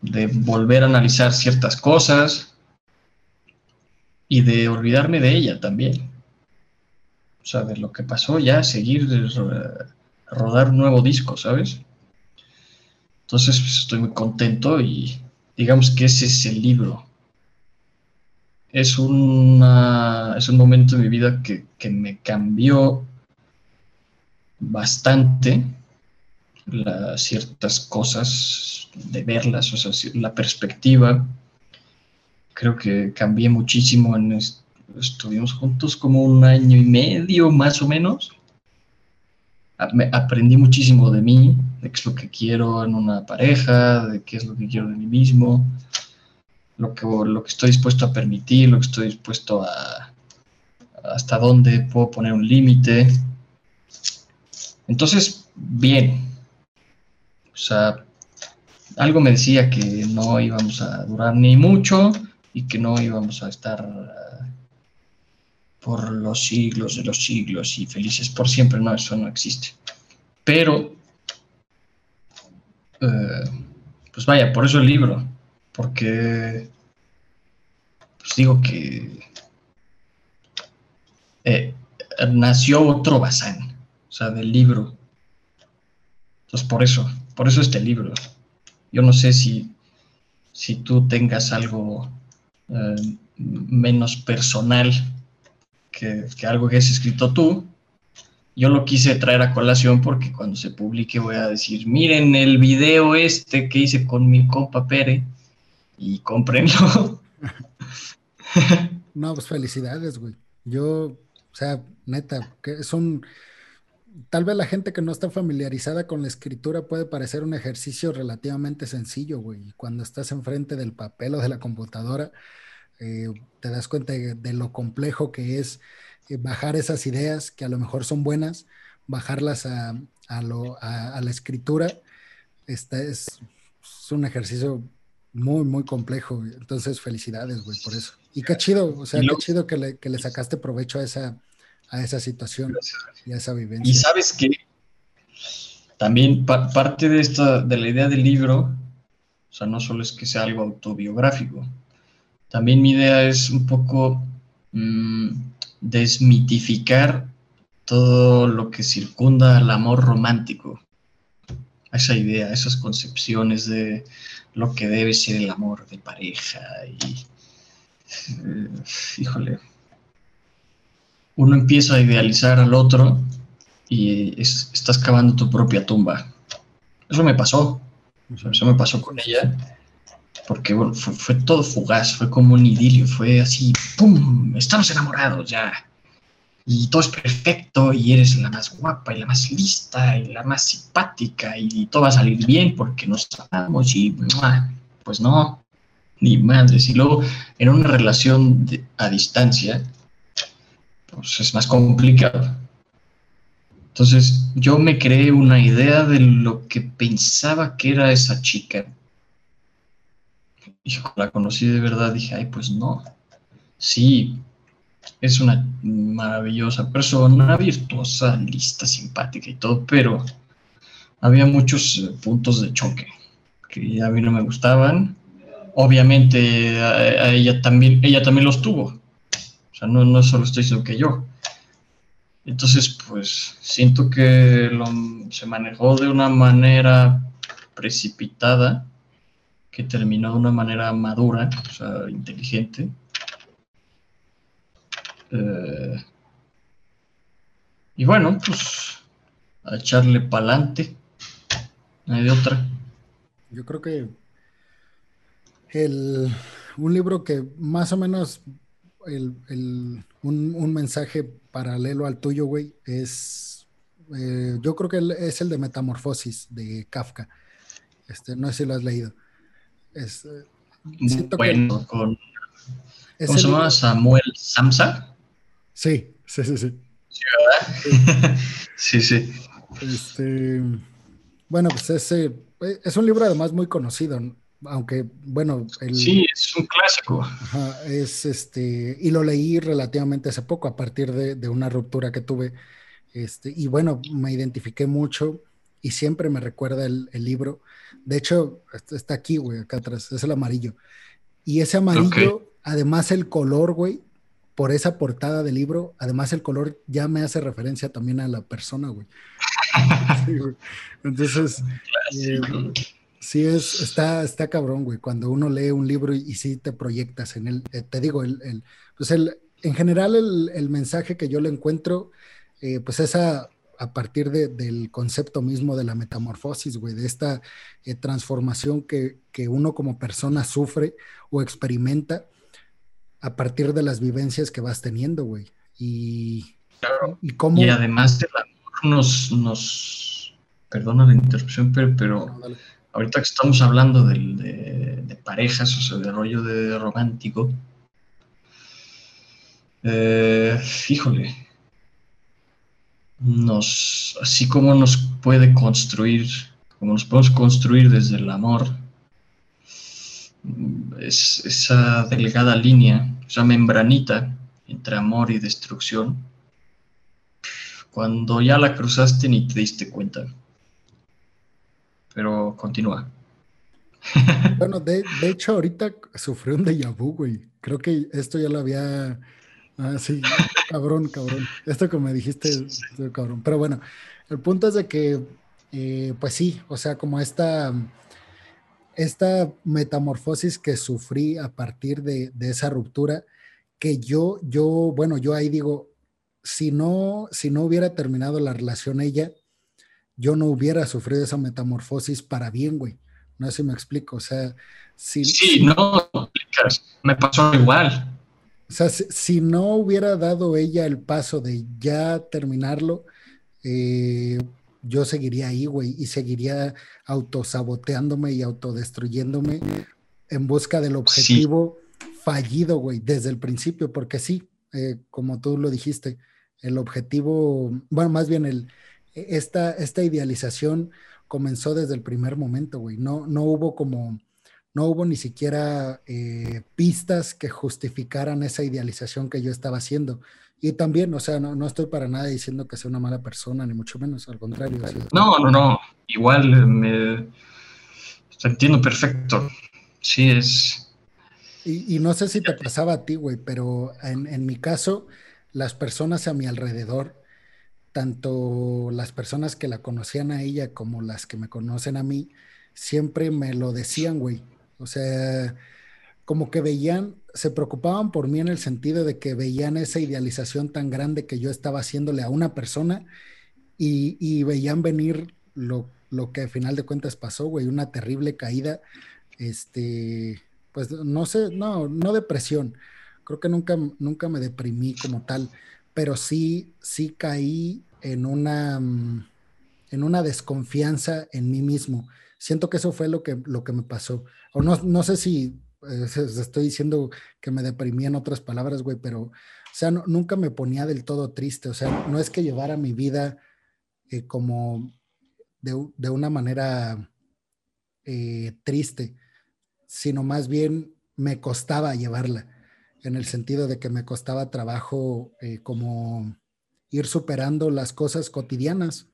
de volver a analizar ciertas cosas y de olvidarme de ella también. O sea, de lo que pasó ya, seguir, rodar un nuevo disco, ¿sabes? Entonces, pues, estoy muy contento y digamos que ese es el libro. Es, una, es un momento de mi vida que, me cambió bastante ciertas cosas, de verlas, o sea, la perspectiva. creo que cambié muchísimo. Estuvimos juntos como un año y medio más o menos. aprendí muchísimo de mí, de qué es lo que quiero en una pareja, de qué es lo que quiero de mí mismo, lo que, lo que estoy dispuesto a permitir, lo que estoy dispuesto a, hasta dónde puedo poner un límite. Entonces, bien. O sea, algo me decía que no íbamos a durar ni mucho y que no íbamos a estar por los siglos de los siglos y felices por siempre. No, eso no existe. Pero, eh, pues vaya, por eso el libro, porque pues digo que eh, nació otro Bazán, o sea, del libro. Entonces, por eso, por eso este libro. Yo no sé si, si tú tengas algo eh, menos personal que, algo que has escrito tú. Yo lo quise traer a colación porque cuando se publique voy a decir, miren el video este que hice con mi compa Pere y cómprenlo. no, pues felicidades, güey. Yo o sea, neta, que es un... Tal vez la gente que no está familiarizada con la escritura puede parecer un ejercicio relativamente sencillo, güey. Cuando estás enfrente del papel o de la computadora, eh, te das cuenta de, lo complejo que es bajar esas ideas que a lo mejor son buenas, bajarlas a, la escritura. Este es, es un ejercicio muy, muy complejo. Entonces, felicidades, güey, por eso. Y qué chido, o sea, qué chido que le, que le, sacaste provecho a esa, a esa situación y a esa vivencia. Y sabes que también parte de, esta, de la idea del libro, o sea, no solo es que sea algo autobiográfico, también mi idea es un poco mm, desmitificar todo lo que circunda al amor romántico, esa idea, esas concepciones de lo que debe ser el amor de pareja y, eh, híjole, uno empieza a idealizar al otro y estás cavando tu propia tumba. Eso me pasó. Eso me pasó con ella. Porque bueno, fue, todo fugaz, fue como un idilio, fue así, ¡pum! Estamos enamorados ya. Y todo es perfecto, y eres la más guapa, y la más lista, y la más simpática, y todo va a salir bien porque nos amamos, y pues no, ni madres. Y luego, en una relación a distancia, pues es más complicado. Entonces yo me creé una idea de lo que pensaba que era esa chica. Y la conocí de verdad dije, ay, pues no. Sí, es una maravillosa persona, virtuosa, lista, simpática y todo, pero había muchos eh, puntos de choque que a mí no me gustaban. Obviamente ella también, ella también los tuvo. O sea, no, no solo estoy diciendo que yo. Entonces, pues siento que se manejó de una manera precipitada, que terminó de una manera madura, o sea, inteligente. Eh, y bueno, pues a echarle pa'lante. No hay otra. Yo creo que el, un libro que más o menos el, un, mensaje paralelo al tuyo, güey, es, eh, yo creo que es el de Metamorfosis de Kafka. Este, no sé si lo has leído. Es, eh, bueno, con, ¿cómo se llama? Samuel Samsa. Sí, sí, sí, sí. Sí, sí. Este, bueno, pues ese es un libro además muy conocido aunque bueno, sí, es un clásico. es este, y lo leí relativamente hace poco, a partir de, una ruptura que tuve. Este, y bueno, me identifiqué mucho y siempre me recuerda el, libro. De hecho, está aquí, güey, acá atrás, es el amarillo. Y ese amarillo, además el color, güey, por esa portada del libro, además el color ya me hace referencia también a la persona, güey. Entonces, Sí, es, está, está cabrón, güey, cuando uno lee un libro y, sí te proyectas en él. Eh, te digo, el, el, pues el, en general el, mensaje que yo le encuentro, eh, pues es a, partir del concepto mismo de la metamorfosis, güey, de esta eh, transformación que, uno como persona sufre o experimenta a partir de las vivencias que vas teniendo, güey. Y, y, cómo... y además del amor nos, nos, perdona la interrupción, pero, ahorita que estamos hablando de, parejas, o sea, de rollo de romántico, eh, híjole, nos, así como nos puede construir, como nos podemos construir desde el amor, es esa delgada línea, esa membranita entre amor y destrucción, cuando ya la cruzaste ni te diste cuenta. Pero continúa. Bueno, de, hecho, ahorita sufrí un déjà vu, güey. Creo que esto ya lo había. Ah, sí, cabrón, cabrón. Esto que me dijiste, cabrón. Pero bueno, el punto es de que, eh, pues sí, o sea, como esta esta metamorfosis que sufrí a partir de, esa ruptura, que yo, yo, bueno, yo ahí digo, si no, si no hubiera terminado la relación ella, yo no hubiera sufrido esa metamorfosis para bien, güey. No sé si me explico, o sea, si... Sí, no, me pasó igual. O sea, si, no hubiera dado ella el paso de ya terminarlo, eh, yo seguiría ahí, güey, y seguiría autosaboteándome y autodestruyéndome en busca del objetivo fallido, güey, desde el principio, porque sí, eh, como tú lo dijiste, el objetivo, bueno, más bien el, esta, esta idealización comenzó desde el primer momento, güey, no, no hubo como, no hubo ni siquiera eh, pistas que justificaran esa idealización que yo estaba haciendo. Y también, o sea, no, no, estoy para nada diciendo que sea una mala persona, ni mucho menos, al contrario. No, no, no, igual eh, me entiendo perfecto. Sí, es... Y, no sé si te pasaba a ti, güey, pero en, en mi caso, las personas a mi alrededor, tanto las personas que la conocían a ella como las que me conocen a mí, siempre me lo decían, güey. O sea, como que veían, se preocupaban por mí en el sentido de que veían esa idealización tan grande que yo estaba haciéndole a una persona y, veían venir lo, que al final de cuentas pasó, güey, una terrible caída, este, pues no sé, no, no depresión, creo que nunca, nunca me deprimí como tal, pero sí, sí caí en una, en una desconfianza en mí mismo. Siento que eso fue lo que, lo que me pasó. O no, no sé si estoy diciendo que me deprimía en otras palabras, güey, pero, o sea, nunca me ponía del todo triste, o sea, no es que llevara mi vida eh, como de, una manera eh, triste, sino más bien me costaba llevarla, en el sentido de que me costaba trabajo eh, como ir superando las cosas cotidianas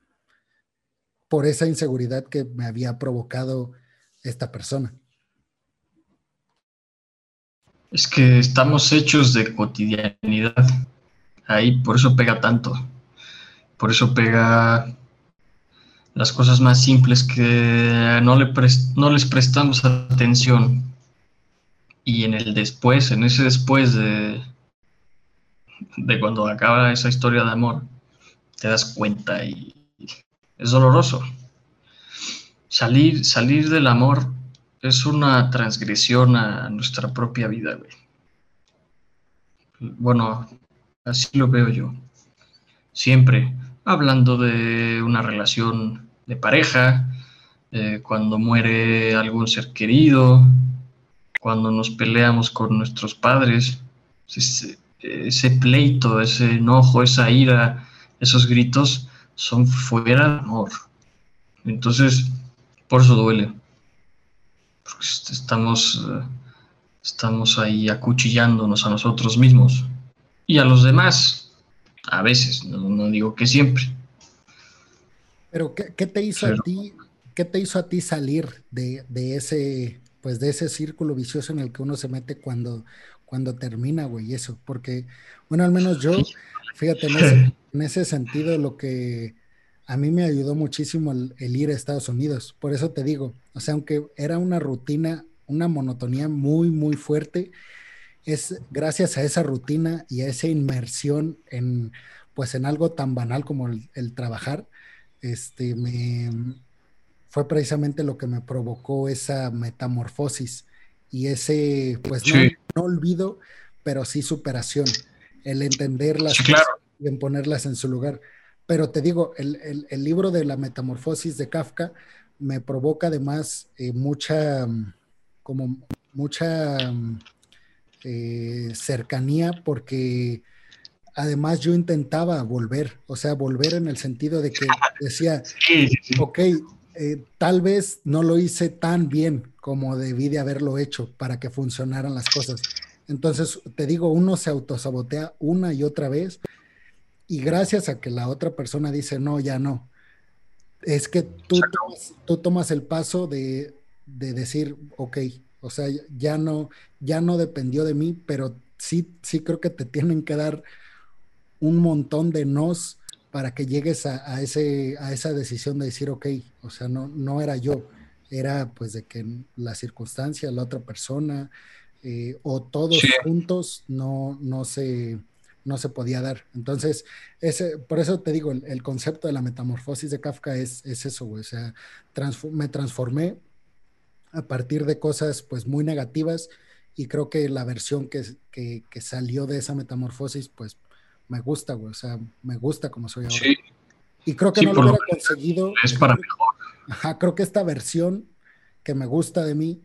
por esa inseguridad que me había provocado esta persona. Es que estamos hechos de cotidianidad. Ahí por eso pega tanto. Por eso pega las cosas más simples que no, le les prestamos atención. Y en el después, en ese después de, de cuando acaba esa historia de amor, te das cuenta y es doloroso. Salir, salir del amor es una transgresión a nuestra propia vida. Bueno, así lo veo yo. Siempre hablando de una relación de pareja, eh, cuando muere algún ser querido, cuando nos peleamos con nuestros padres, ese pleito, ese enojo, esa ira, esos gritos son fuera de amor. Entonces, por eso duele estamos, eh, estamos ahí acuchillándonos a nosotros mismos y a los demás, a veces, no, digo que siempre. Pero ¿qué, te hizo a ti? ¿Qué te hizo a ti salir de, ese, pues de ese círculo vicioso en el que uno se mete cuando, cuando termina, güey, eso? Porque, bueno, al menos yo, fíjate, en ese, en ese sentido, lo que a mí me ayudó muchísimo el, ir a Estados Unidos. Por eso te digo, o sea, aunque era una rutina, una monotonía muy, muy fuerte, es gracias a esa rutina y a esa inmersión en, pues, en algo tan banal como el, trabajar, este, me, fue precisamente lo que me provocó esa metamorfosis y ese, pues, no, olvido, pero sí superación, el entenderlas y en ponerlas en su lugar. Pero te digo, el, libro de la metamorfosis de Kafka me provoca además eh, mucha, como mucha eh, cercanía porque además yo intentaba volver, o sea, volver en el sentido de que decía, ok, eh, tal vez no lo hice tan bien como debí de haberlo hecho para que funcionaran las cosas. Entonces, te digo, uno se autosabotea una y otra vez. Y gracias a que la otra persona dice, no, ya no, es que tú, tomas, tú tomas el paso de, de, decir, ok, o sea, ya no, ya no dependió de mí, pero sí, sí creo que te tienen que dar un montón de nos para que llegues a, ese, a esa decisión de decir, ok, o sea, no, no era yo, era pues de que la circunstancia, la otra persona, eh, o todos juntos no, no, se, no se podía dar. Entonces, ese, por eso te digo, el, concepto de la metamorfosis de Kafka es, es eso, o sea, me transformé a partir de cosas pues muy negativas y creo que la versión que, que, que salió de esa metamorfosis pues me gusta, güey, o sea, me gusta como soy ahora. Sí. Y creo que no lo hubiera conseguido. Es para mejor. Ajá, creo que esta versión que me gusta de mí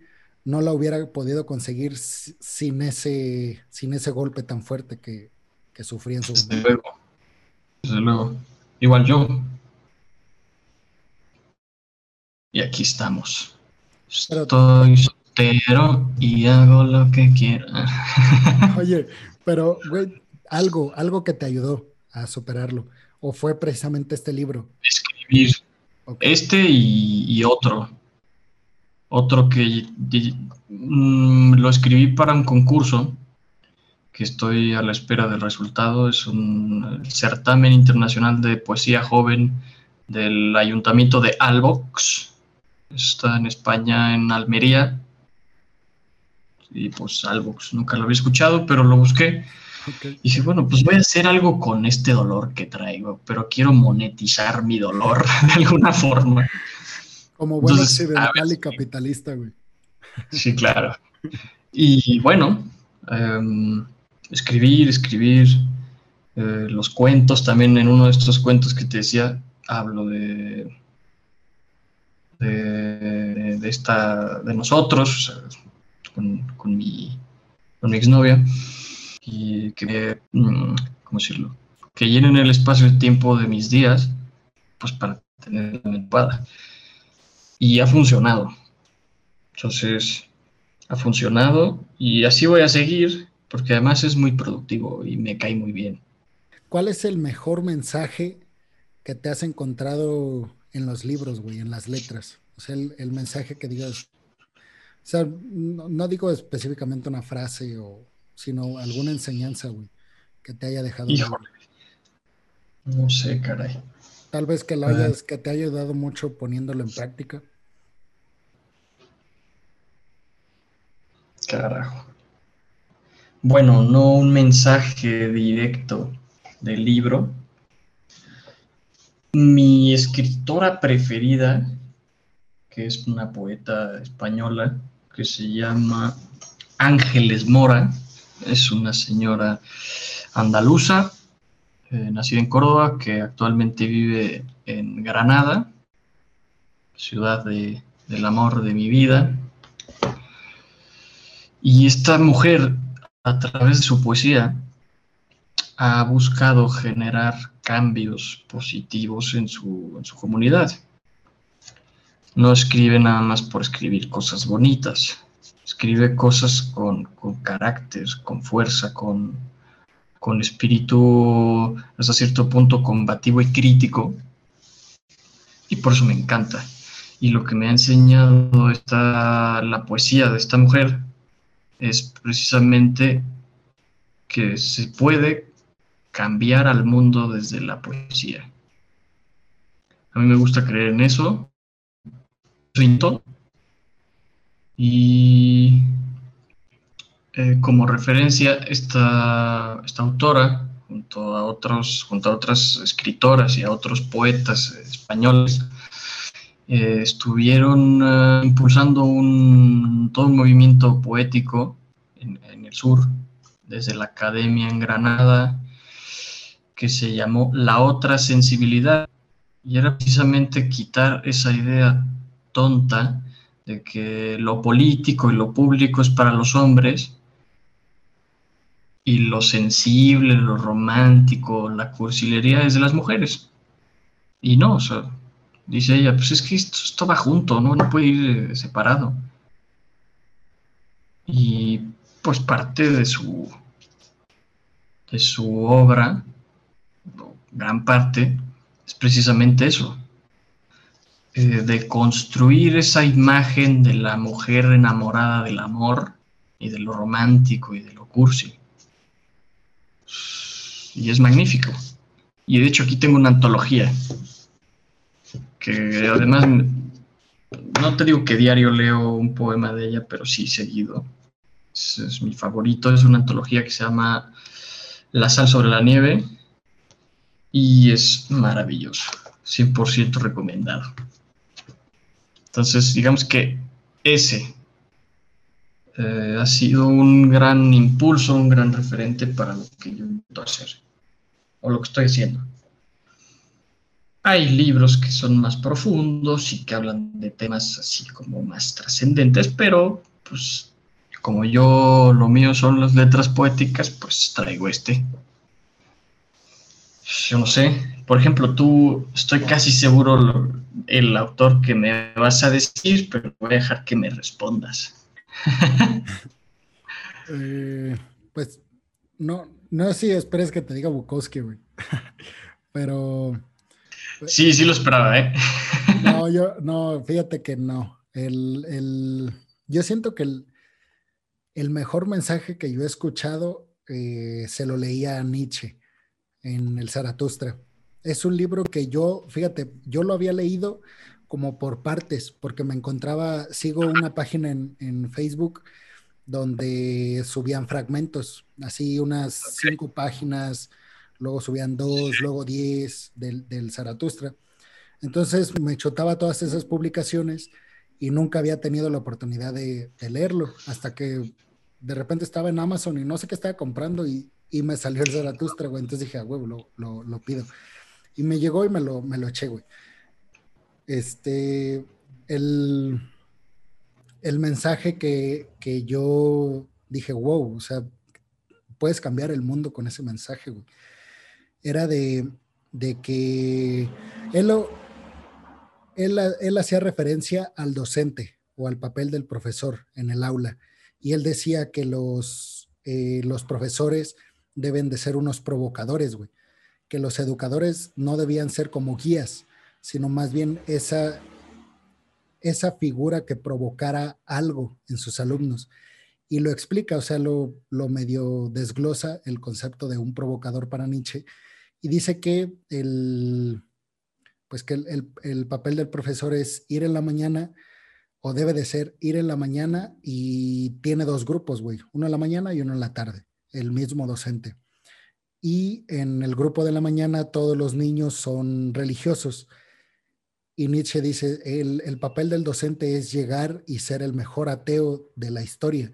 no la hubiera podido conseguir sin ese, sin ese golpe tan fuerte que, que sufrí en su Desde luego. Desde luego. Igual yo. Y aquí estamos. Estoy soltero y hago lo que quiero. Oye, pero, güey, algo, algo que te ayudó a superarlo, o fue precisamente este libro. Escribir. Este y, otro. Otro que mm, lo escribí para un concurso que estoy a la espera del resultado. Es un certamen internacional de poesía joven del ayuntamiento de Albox. Está en España, en Almería. Y pues Albox, nunca lo había escuchado, pero lo busqué y dije, bueno, pues voy a hacer algo con este dolor que traigo, pero quiero monetizar mi dolor de alguna forma. Como buen occidental y capitalista, güey. Sí, claro. Y bueno, em, escribir, escribir eh, los cuentos, también en uno de estos cuentos que te decía, hablo de, de, esta, de nosotros, con, con, mi, con mi exnovia y que, mm, ¿cómo decirlo? Que llenen el espacio y tiempo de mis días, pues para tener la. Y ha funcionado. Entonces, ha funcionado y así voy a seguir, porque además es muy productivo y me cae muy bien. ¿Cuál es el mejor mensaje que te has encontrado en los libros, güey, en las letras? O sea, el, mensaje que digas, o sea, no digo específicamente una frase o, sino alguna enseñanza, güey, que te haya dejado. Híjole. No sé, caray. Tal vez que, la hayas, que te haya ayudado mucho poniéndolo en práctica. Carajo. Bueno, no un mensaje directo del libro. Mi escritora preferida, que es una poeta española que se llama Ángeles Mora, es una señora andaluza, eh, nacida en Córdoba, que actualmente vive en Granada, ciudad del amor de mi vida. Y esta mujer, a través de su poesía, ha buscado generar cambios positivos en su, en su comunidad. No escribe nada más por escribir cosas bonitas, escribe cosas con, carácter, con fuerza, con, con espíritu hasta cierto punto combativo y crítico. Y por eso me encanta. Y lo que me ha enseñado esta, la poesía de esta mujer es precisamente que se puede cambiar al mundo desde la poesía. A mí me gusta creer en eso. Y eh, como referencia, esta, autora, junto a, otros, junto a otras escritoras y a otros poetas españoles, eh, estuvieron eh, impulsando un, todo un movimiento poético en, el sur desde la academia en Granada, que se llamó La otra sensibilidad, y era precisamente quitar esa idea tonta de que lo político y lo público es para los hombres y lo sensible, lo romántico, la cursilería es de las mujeres. Y no, dice ella, pues es que esto, va junto, ¿no? no puede ir eh, separado. Y pues parte de su, de su obra, gran parte, es precisamente eso, eh, de construir esa imagen de la mujer enamorada del amor y de lo romántico y de lo cursi. Y es magnífico. Y de hecho aquí tengo una antología que además no te digo que diario leo un poema de ella, pero sí seguido. es mi favorito, es una antología que se llama La sal sobre la nieve y es maravilloso, 100% recomendado. Entonces, digamos que ese eh, ha sido un gran impulso, un gran referente para lo que yo intento hacer o lo que estoy haciendo. Hay libros que son más profundos y que hablan de temas así como más trascendentes, pero pues como yo lo mío son las letras poéticas, pues traigo este. Yo no sé, por ejemplo, tú estoy casi seguro el autor que me vas a decir, pero voy a dejar que me respondas. Eh, pues no, no si esperes que te diga Bukowski, güey. pero. Sí, sí lo esperaba, ¿eh? no, yo, no, fíjate que no. El, yo siento que el, mejor mensaje que yo he escuchado eh, se lo leía a Nietzsche en el Zaratustra. Es un libro que yo, fíjate, yo lo había leído como por partes, porque me encontraba, sigo una página en, Facebook donde subían fragmentos, así unas cinco páginas, luego subían dos, luego diez del, del Zaratustra. Entonces me chotaba todas esas publicaciones y nunca había tenido la oportunidad de, leerlo, hasta que de repente estaba en Amazon y no sé qué estaba comprando y, me salió el Zaratustra, güey. Entonces dije, a huevo, lo, lo, pido. Y me llegó y me lo, me lo eché, güey. Este, el, el mensaje que, yo dije, wow, o sea, puedes cambiar el mundo con ese mensaje, güey. Era de, que él, él, hacía referencia al docente o al papel del profesor en el aula. Y él decía que los, eh, los profesores deben de ser unos provocadores, güey. Que los educadores no debían ser como guías, sino más bien esa, esa figura que provocara algo en sus alumnos. Y lo explica, o sea, lo, lo medio desglosa el concepto de un provocador para Nietzsche y dice que el, pues que el, el, papel del profesor es ir en la mañana o debe de ser ir en la mañana y tiene dos grupos, güey, uno en la mañana y uno en la tarde, el mismo docente. Y en el grupo de la mañana todos los niños son religiosos y Nietzsche dice, el, papel del docente es llegar y ser el mejor ateo de la historia,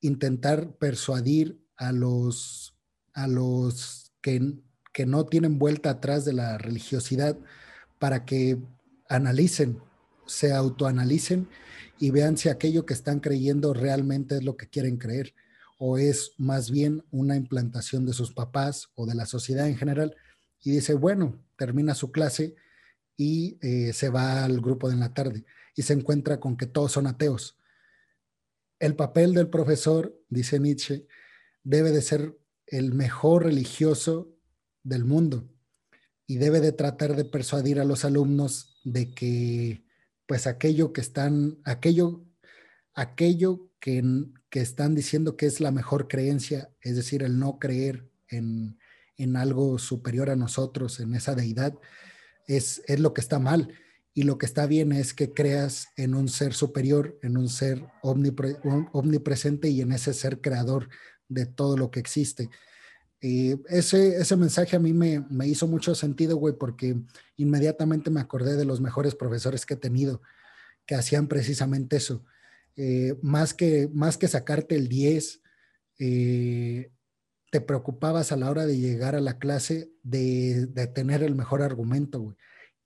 intentar persuadir a los, a los que, que no tienen vuelta atrás de la religiosidad para que analicen, se autoanalicen y vean si aquello que están creyendo realmente es lo que quieren creer o es más bien una implantación de sus papás o de la sociedad en general. Y dice, bueno, termina su clase y eh, se va al grupo de la tarde y se encuentra con que todos son ateos. El papel del profesor, dice Nietzsche, debe de ser el mejor religioso del mundo y debe de tratar de persuadir a los alumnos de que pues aquello que están, aquello, aquello que, que están diciendo que es la mejor creencia, es decir, el no creer en, en algo superior a nosotros, en esa deidad, es, lo que está mal. Y lo que está bien es que creas en un ser superior, en un ser omnipresente y en ese ser creador de todo lo que existe. Y ese, ese mensaje a mí me, hizo mucho sentido, güey, porque inmediatamente me acordé de los mejores profesores que he tenido, que hacían precisamente eso. Eh, más, que, más que sacarte el 10, eh, te preocupabas a la hora de llegar a la clase de, de tener el mejor argumento,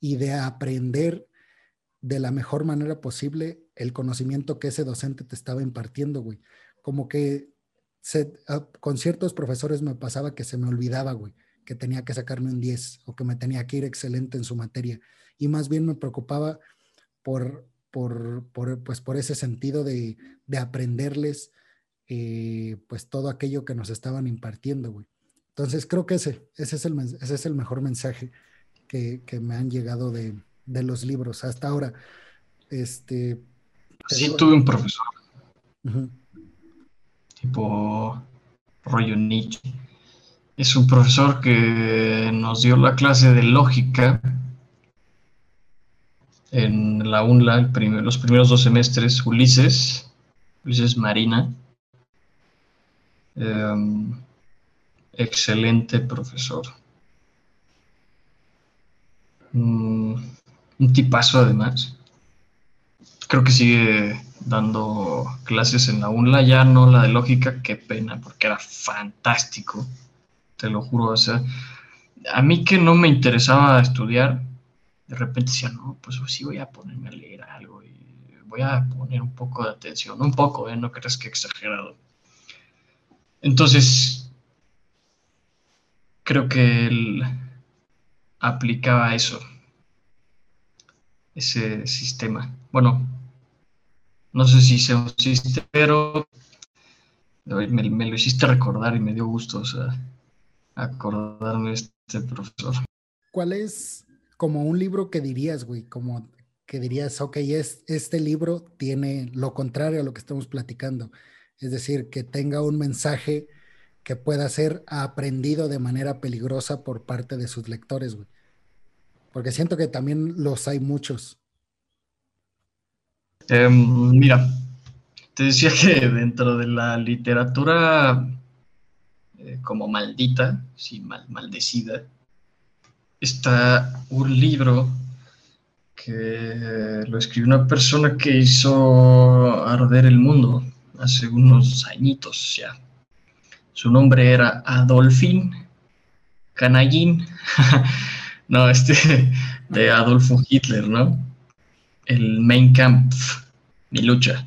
y de aprender de la mejor manera posible el conocimiento que ese docente te estaba impartiendo, güey. Como que ah, con ciertos profesores me pasaba que se me olvidaba, güey, que tenía que sacarme un 10 o que me tenía que ir excelente en su materia. Y más bien me preocupaba por, por, pues por ese sentido de, aprenderles eh, pues todo aquello que nos estaban impartiendo, güey. Entonces creo que ese, ese, es, el, ese es el mejor mensaje que, me han llegado de, de los libros hasta ahora. Este, Sí, tuve un profesor. Tipo rollo Nietzsche. Es un profesor que nos dio la clase de lógica en la UNLA, los primeros dos semestres, Ulises, Ulises Marina. Em, excelente profesor. Mm, un tipazo además creo que sigue dando clases en la UNLA, ya no la de lógica, qué pena, porque era fantástico, te lo juro. O sea, a mí que no me interesaba estudiar, de repente decía, no, pues sí voy a ponerme a leer algo y voy a poner un poco de atención, un poco, ¿eh? no crees que exagerado. Entonces, creo que él aplicaba eso, ese sistema. Bueno, no sé si se hiciste, pero me, me, lo hiciste recordar y me dio gusto, o sea, acordarme de este profesor. ¿Cuál es como un libro que dirías, güey? Como que dirías, ok, es, este libro tiene lo contrario a lo que estamos platicando. Es decir, que tenga un mensaje que pueda ser aprendido de manera peligrosa por parte de sus lectores, güey. Porque siento que también los hay muchos. Em, mira, te decía que dentro de la literatura eh, como maldita, sí, mal, maldecida, está un libro que lo escribió una persona que hizo arder el mundo hace unos añitos ya. Su nombre era Adolfín Canallín, no, este, de Adolfo Hitler, ¿no? el Main Camp, mi lucha.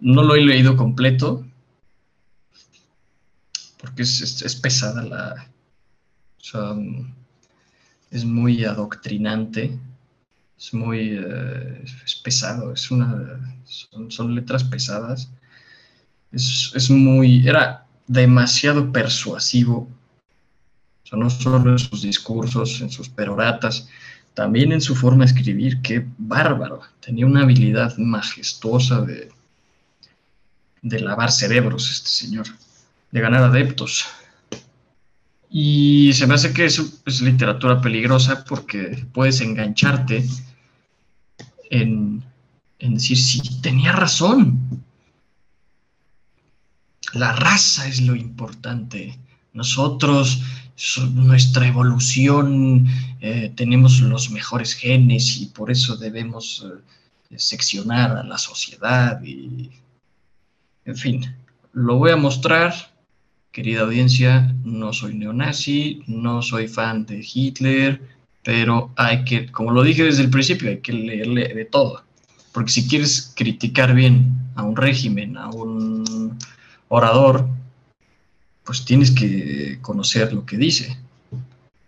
No lo he leído completo, porque es, pesada la... es muy adoctrinante, es muy... Eh, es pesado, es una... Son, letras pesadas. Es, es, muy... Era demasiado persuasivo. No solo en sus discursos, en sus peroratas, también en su forma de escribir, qué bárbaro. Tenía una habilidad majestuosa de, de lavar cerebros este señor, de ganar adeptos. Y se me hace que eso es literatura peligrosa porque puedes engancharte en, en decir, sí, tenía razón. La raza es lo importante. Nosotros nuestra evolución, eh, tenemos los mejores genes y por eso debemos eh, seccionar a la sociedad y, en fin, lo voy a mostrar, querida audiencia, no soy neonazi, no soy fan de Hitler, pero hay que, como lo dije desde el principio, hay que leerle de todo, porque si quieres criticar bien a un régimen, a un orador, pues tienes que conocer lo que dice.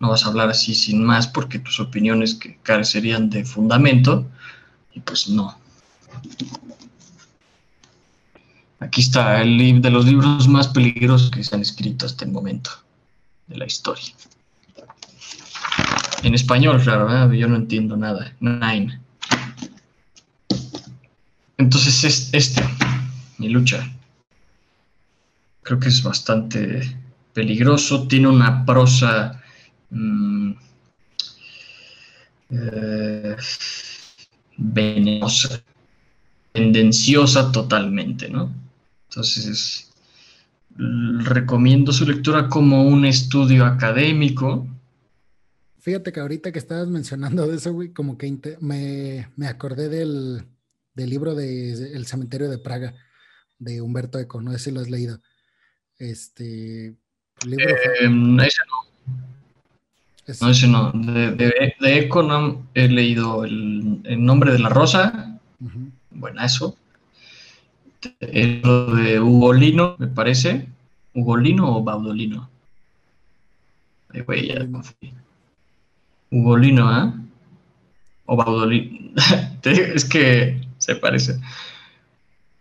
No vas a hablar así sin más porque tus opiniones carecerían de fundamento y pues no. Aquí está el de los libros más peligrosos que se han escrito hasta el momento de la historia. En español, claro, yo no entiendo nada. Nine. Entonces es este, mi lucha creo que es bastante peligroso, tiene una prosa mm, eh, venenosa, tendenciosa totalmente, ¿no? Entonces, recomiendo su lectura como un estudio académico. Fíjate que ahorita que estabas mencionando de eso, güey, como que me, me acordé del, del libro de El cementerio de Praga, de Humberto Eco, no sé si lo has leído Este libro. Eh, ese no. No, ese no. De, de, Econom he leído el, nombre de la rosa. Bueno, eso. El de Ugolino, me parece. ¿Ugolino o Baudolino? Güey, ya confundí. Ugolino, ¿eh? O Baudolino. es que se parece.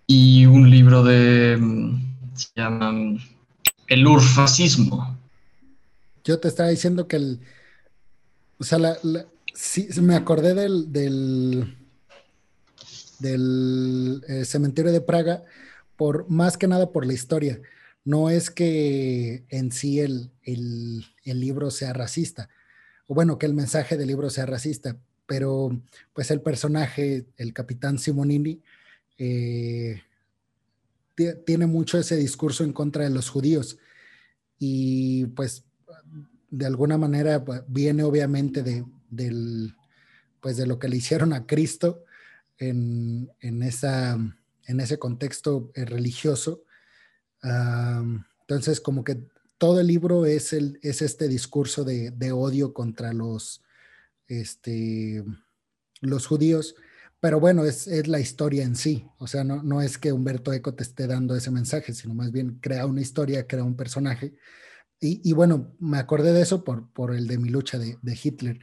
Y un libro de. Mm, se llama mm, El Urfascismo. Yo te estaba diciendo que el. O sea, la, sí, me acordé del. del del eh, cementerio de Praga, por más que nada por la historia. No es que en sí el, el, libro sea racista, o bueno, que el mensaje del libro sea racista, pero pues el personaje, el capitán Simonini, eh, tiene mucho ese discurso en contra de los judíos y pues de alguna manera viene obviamente de, del, pues de lo que le hicieron a Cristo en, esa, en ese contexto eh, religioso. entonces, como que todo el libro es, el, es este discurso de, de odio contra los, este, los judíos, pero bueno, es, la historia en sí, o sea, no, no es que Humberto Eco te esté dando ese mensaje, sino más bien crea una historia, crea un personaje. Y, bueno, me acordé de eso por, por el de mi lucha de, Hitler.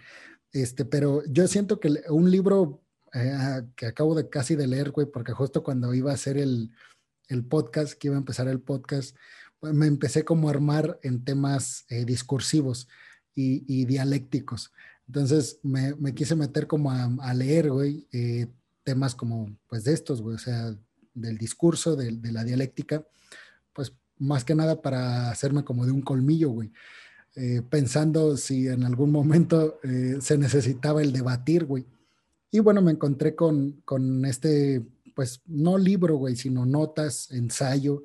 Este, pero yo siento que un libro eh, que acabo de casi de leer, güey, porque justo cuando iba a hacer el, podcast, que iba a empezar el podcast, pues, me empecé como a armar en temas eh, discursivos y, y, dialécticos. Entonces me, quise meter como a, leer, güey, eh, temas como, pues de estos, güey, o sea, del discurso, de, la dialéctica, pues más que nada para hacerme como de un colmillo, güey. Eh, pensando si en algún momento eh, se necesitaba el debatir, güey. Y bueno, me encontré con, con este, pues no libro, güey, sino notas, ensayo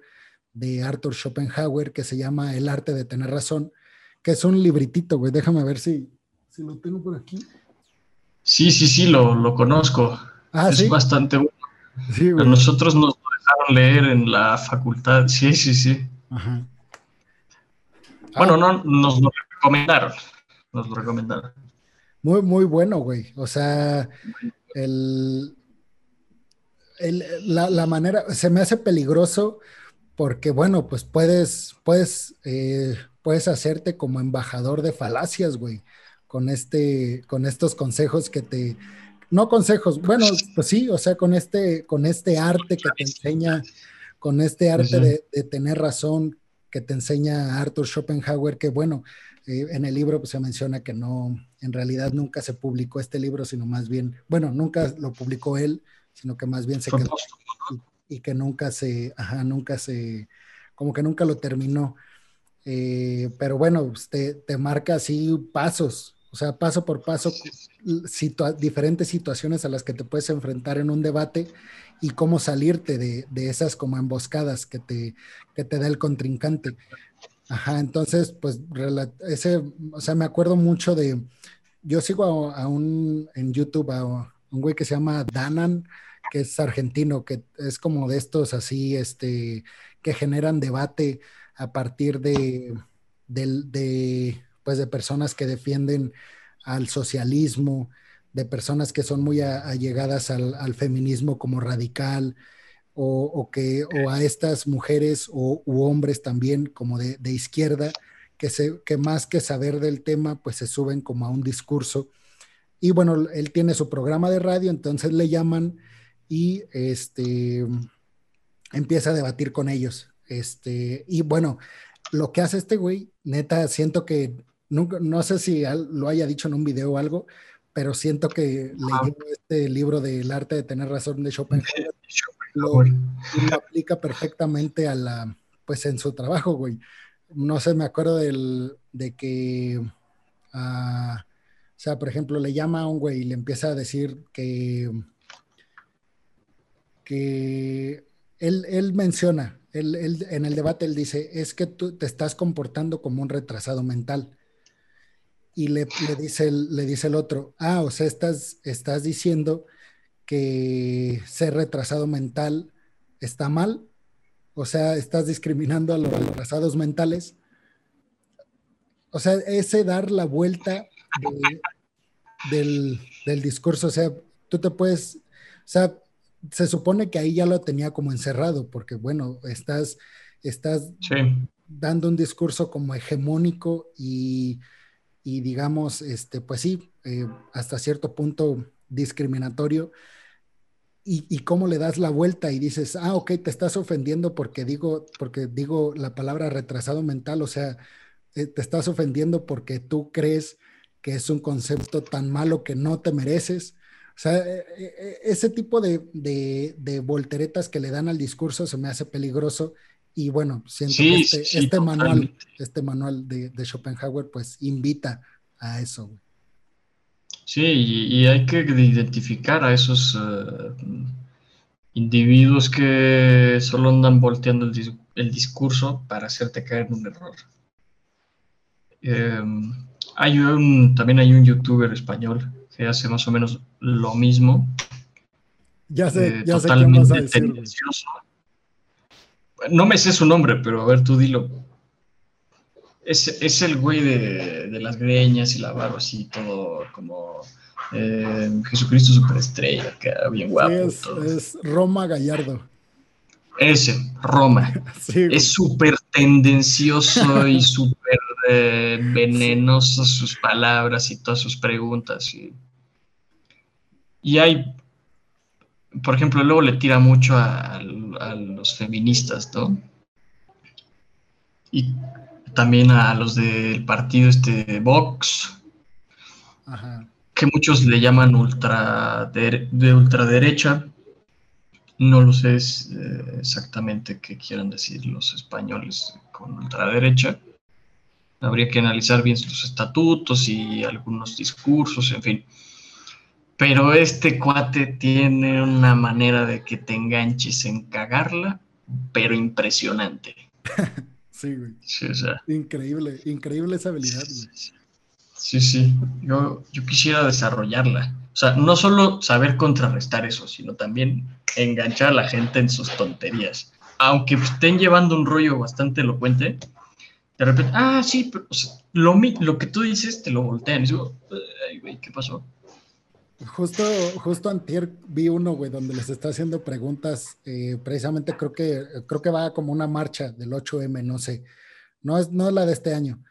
de Arthur Schopenhauer que se llama El arte de tener razón, que es un libritito, güey. Déjame ver si, lo tengo por aquí. Sí, sí, sí, lo, conozco. Ah, es bastante bueno. Sí, A nosotros nos lo dejaron leer en la facultad. Sí, sí, sí. Bueno, no, nos lo recomendaron. Nos lo recomendaron. Muy, muy bueno, güey. O sea, el, la, manera, se me hace peligroso porque, bueno, pues puedes, puedes, eh, puedes hacerte como embajador de falacias, güey con, este, con estos consejos que te, no consejos, bueno, pues sí, o sea, con este, con este arte que te enseña, con este arte de, tener razón que te enseña Arthur Schopenhauer, que bueno, eh, en el libro pues, se menciona que no, en realidad nunca se publicó este libro, sino más bien, bueno, nunca lo publicó él, sino que más bien se quedó y, que nunca se, ajá, nunca se, como que nunca lo terminó. Eh, pero bueno, pues, te, te marca así pasos, o sea, paso por paso, diferentes situaciones a las que te puedes enfrentar en un debate y cómo salirte de, esas como emboscadas que te, que te da el contrincante. Ajá, entonces, pues, ese, o sea, me acuerdo mucho de, yo sigo a, un, en YouTube, a, un güey que se llama Danan, que es argentino, que es como de estos así, este, que generan debate a partir de, de pues de personas que defienden al socialismo, de personas que son muy allegadas al, feminismo como radical, o, que, o a estas mujeres o, u hombres también como de, izquierda, que, se, que más que saber del tema, pues se suben como a un discurso. Y bueno, él tiene su programa de radio, entonces le llaman y este, empieza a debatir con ellos. Este, y bueno, lo que hace este güey, neta, siento que no sé si lo haya dicho en un video o algo, pero siento que leyendo este libro del arte de tener razón de Schopenhauer, lo, aplica perfectamente a la, pues en su trabajo, güey. No sé, me acuerdo del, de que, ah, o sea, por ejemplo, le llama a un güey y le empieza a decir que, que él, él menciona, él, en el debate él dice, es que tú te estás comportando como un retrasado mental y le, dice el, le dice el otro, ah, o sea, estás, estás diciendo que ser retrasado mental está mal. o sea, estás discriminando a los retrasados mentales. O sea, ese dar la vuelta del, discurso, o sea, tú te puedes, o sea, se supone que ahí ya lo tenía como encerrado, porque bueno, estás, estás dando un discurso como hegemónico y, digamos, este, pues sí, eh, hasta cierto punto discriminatorio. Y, cómo le das la vuelta y dices, ah, ok, te estás ofendiendo porque digo, porque digo la palabra retrasado mental, o sea, eh, te estás ofendiendo porque tú crees que es un concepto tan malo que no te mereces. O sea, e, e, e, ese tipo de, de, volteretas que le dan al discurso se me hace peligroso. Y bueno, siento que este, este manual, este manual de, Schopenhauer, pues invita a eso. Sí, y, hay que identificar a esos eh, individuos que solo andan volteando el, el, discurso para hacerte caer en un error. Eh, hay un, también hay un youtuber español que hace más o menos lo mismo. Ya sé, eh, ya totalmente sé vas a. No me sé su nombre, pero a ver, tú dilo. Es, es el güey de, de, las greñas y la barba así, todo como eh, Jesucristo superestrella, que bien guapo. es, es Roma Gallardo. Ese, Roma. es súper tendencioso y súper eh, venenoso sus palabras y todas sus preguntas. Y, hay, por ejemplo, luego le tira mucho a, los feministas, ¿no? Y también a los del partido este Vox, que muchos le llaman ultra de ultraderecha no lo sé eh, exactamente qué quieran decir los españoles con ultraderecha. Habría que analizar bien sus estatutos y algunos discursos, en fin. Pero este cuate tiene una manera de que te enganches en cagarla, pero impresionante. sí, güey. increíble, increíble esa habilidad, güey. Sí, sí. Yo, yo quisiera desarrollarla. O sea, no solo saber contrarrestar eso, sino también enganchar a la gente en sus tonterías. Aunque estén llevando un rollo bastante elocuente, de repente, ah, sí, pero, lo, lo, que tú dices te lo voltean. Y digo, ay, güey, ¿qué pasó? Justo, justo antier vi uno, güey, donde les está haciendo preguntas, eh, precisamente creo que, creo que va como una marcha del 8M, no sé, no es, no es la de este año,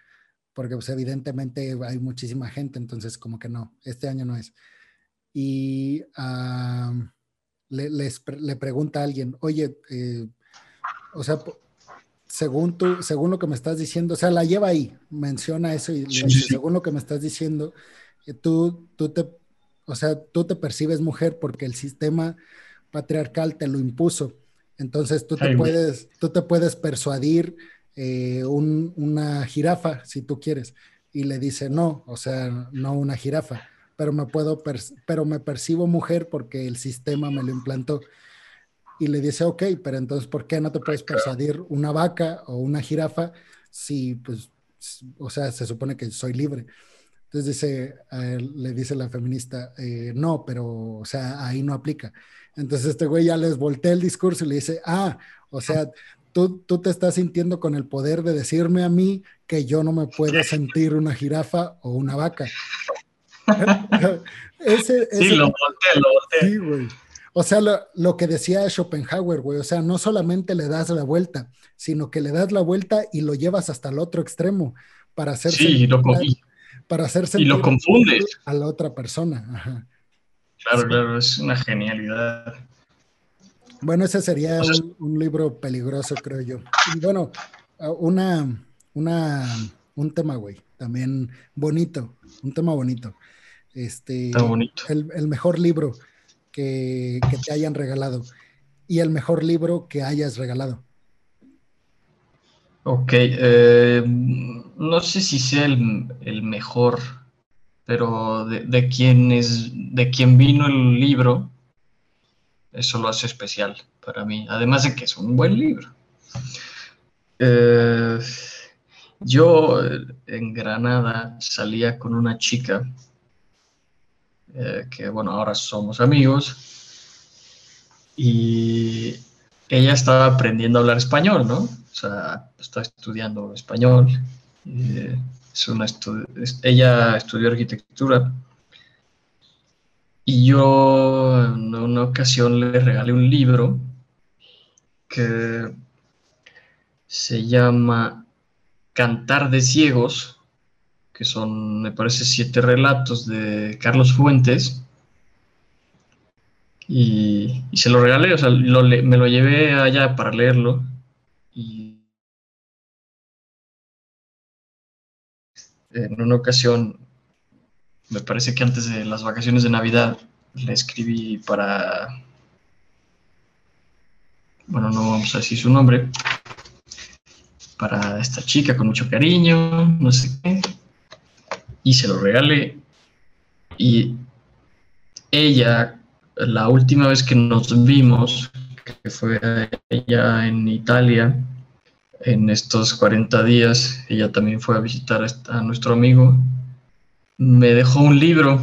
porque pues evidentemente hay muchísima gente, entonces como que no, este año no es. Y le, le, pregunta a alguien, oye, eh, o sea, según tú, según lo que me estás diciendo, o sea, la lleva ahí, menciona eso y dice, según lo que me estás diciendo, eh, tú, tú te, o sea, tú te percibes mujer porque el sistema patriarcal te lo impuso. Entonces tú te puedes, tú te puedes persuadir eh, una jirafa si tú quieres. Y le dice, no, o sea, no una jirafa pero me puedo, pero me percibo mujer porque el sistema me lo implantó. Y le dice, ok, pero entonces, ¿por qué no te puedes persuadir una vaca o una jirafa si, pues, o sea, se supone que soy libre? Entonces dice, le dice la feminista, eh, no, pero, o sea, ahí no aplica. Entonces este güey ya les voltea el discurso y le dice, ah, o sea, tú, tú te estás sintiendo con el poder de decirme a mí que yo no me puedo sentir una jirafa o una vaca ese, sí, lo volteé, lo volteé. Sí, güey. O sea, lo, que decía Schopenhauer, güey, o sea, no solamente le das la vuelta, sino que le das la vuelta y lo llevas hasta el otro extremo para hacer sí, lo, para hacerse y lo confundes a la otra persona. Claro, claro, es una genialidad. Bueno, ese sería un, libro peligroso, creo yo. Y bueno, una, una, un tema, güey, también bonito, un tema bonito. Este, El, mejor libro que, te hayan regalado y el mejor libro que hayas regalado. Ok, eh, no sé si sea el, mejor, pero de, quien es, de quien vino el libro, eso lo hace especial para mí, además de que es un buen libro. Eh, yo en Granada salía con una chica eh, que bueno, ahora somos amigos. Y ella estaba aprendiendo a hablar español, ¿no? Está estudiando español. Eh, ella estudió arquitectura. Y yo en una ocasión le regalé un libro que se llama Cantar de Ciegos, que son, me parece, siete relatos de Carlos Fuentes. Y, se lo regalé, o sea, me lo llevé allá para leerlo. Y en una ocasión, me parece que antes de las vacaciones de Navidad, le escribí para... Bueno, no vamos a decir su nombre, para esta chica con mucho cariño, no sé qué. Y se lo regalé. Y ella, la última vez que nos vimos, que fue ella en Italia, en estos 40 días, ella también fue a visitar a nuestro amigo, me dejó un libro,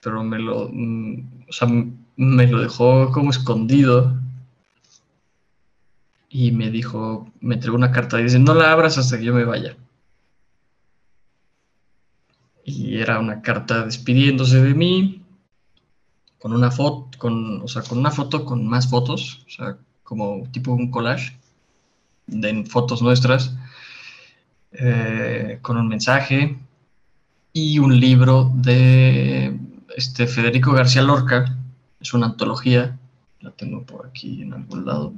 pero me lo, mm, o sea, me lo dejó como escondido y me dijo, me entregó una carta y dice, no la abras hasta que yo me vaya. Y era una carta despidiéndose de mí, con una foto, con, o sea, con una foto con más fotos, o sea, como tipo un collage de fotos nuestras, eh, con un mensaje y un libro de este Federico García Lorca, es una antología, la tengo por aquí en algún lado.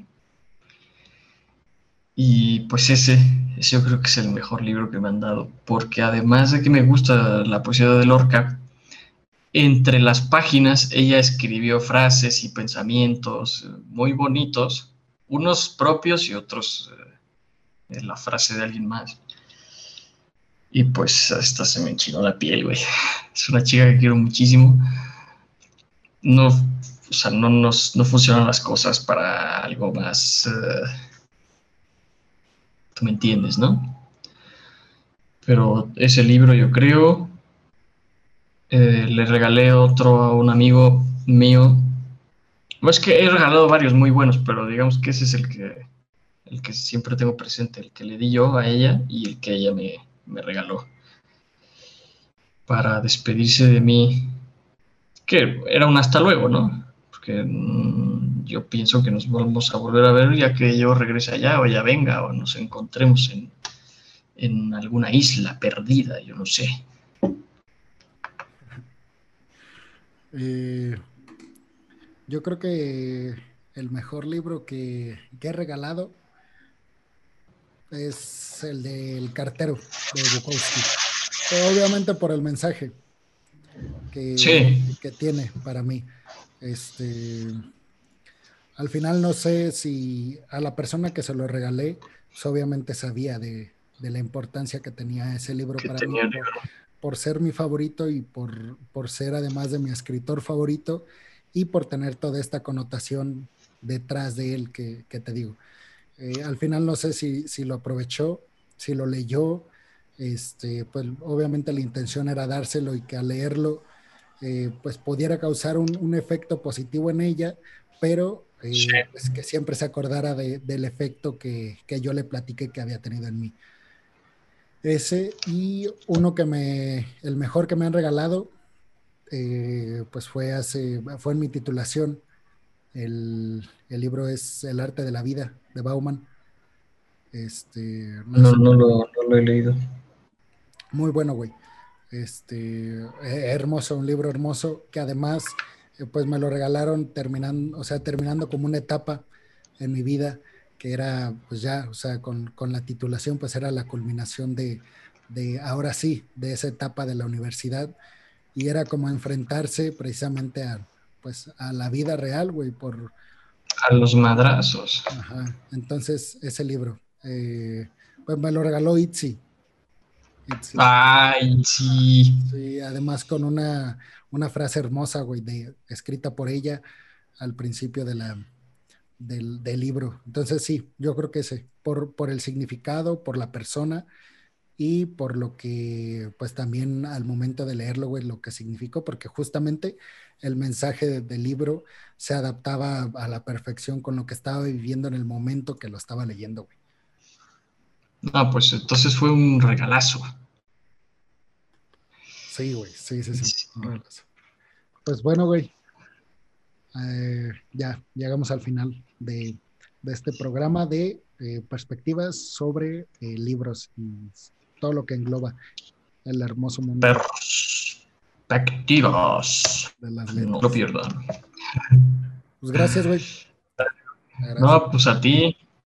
Y pues ese, ese yo creo que es el mejor libro que me han dado, porque además de que me gusta la poesía de Lorca, entre las páginas ella escribió frases y pensamientos muy bonitos, unos propios y otros en eh, la frase de alguien más. Y pues hasta se me enchinó la piel, güey. Es una chica que quiero muchísimo. No, o sea, no, no funcionan las cosas para algo más... Eh, me entiendes, ¿no? Pero ese libro yo creo, eh, le regalé otro a un amigo mío. Es que he regalado varios muy buenos, pero digamos que ese es el que, el que siempre tengo presente, el que le di yo a ella y el que ella me, me regaló. Para despedirse de mí, que era un hasta luego, ¿no? Porque mm, yo pienso que nos vamos a volver a ver ya que yo regrese allá o ya venga o nos encontremos en, en alguna isla perdida, yo no sé. Eh, yo creo que el mejor libro que, he regalado es el del cartero de Bukowski. Obviamente por el mensaje que, que tiene para mí. Este, al final no sé si a la persona que se lo regalé, pues obviamente sabía de, la importancia que tenía ese libro para mí, por, ser mi favorito y por, por ser además de mi escritor favorito y por tener toda esta connotación detrás de él que, te digo. Eh, al final no sé si, si, lo aprovechó, si lo leyó, este, pues obviamente la intención era dárselo y que al leerlo eh, pues pudiera causar un, efecto positivo en ella, pero eh, pues, que siempre se acordara del efecto que, yo le platiqué que había tenido en mí. Ese y uno que me, el mejor que me han regalado, eh, pues fue hace, fue en mi titulación. El, libro es El arte de la vida de Bauman. Este, no, no, lo, no lo he leído. Muy bueno, güey. Este, eh, hermoso, un libro hermoso que además eh, pues me lo regalaron terminando, o sea, terminando como una etapa en mi vida que era pues ya, o sea, con, la titulación pues era la culminación de, de, ahora sí, de esa etapa de la universidad y era como enfrentarse precisamente a pues a la vida real, güey, por... A los madrazos. Ajá, entonces ese libro, eh, pues me lo regaló Itzi, Ay, sí. Sí, además con una, frase hermosa, güey, de, escrita por ella al principio de la, del, libro. Entonces, sí, yo creo que ese, por, por el significado, por la persona y por lo que, pues también al momento de leerlo, güey, lo que significó, porque justamente el mensaje del libro se adaptaba a la perfección con lo que estaba viviendo en el momento que lo estaba leyendo, güey. No, pues entonces fue un regalazo. Sí, güey, sí, sí, sí. Pues bueno, güey. Eh, ya llegamos al final de, este programa de eh, perspectivas sobre eh, libros y todo lo que engloba el hermoso mundo. Perspectivas. No lo pierdan. Pues gracias, güey. No, pues a ti.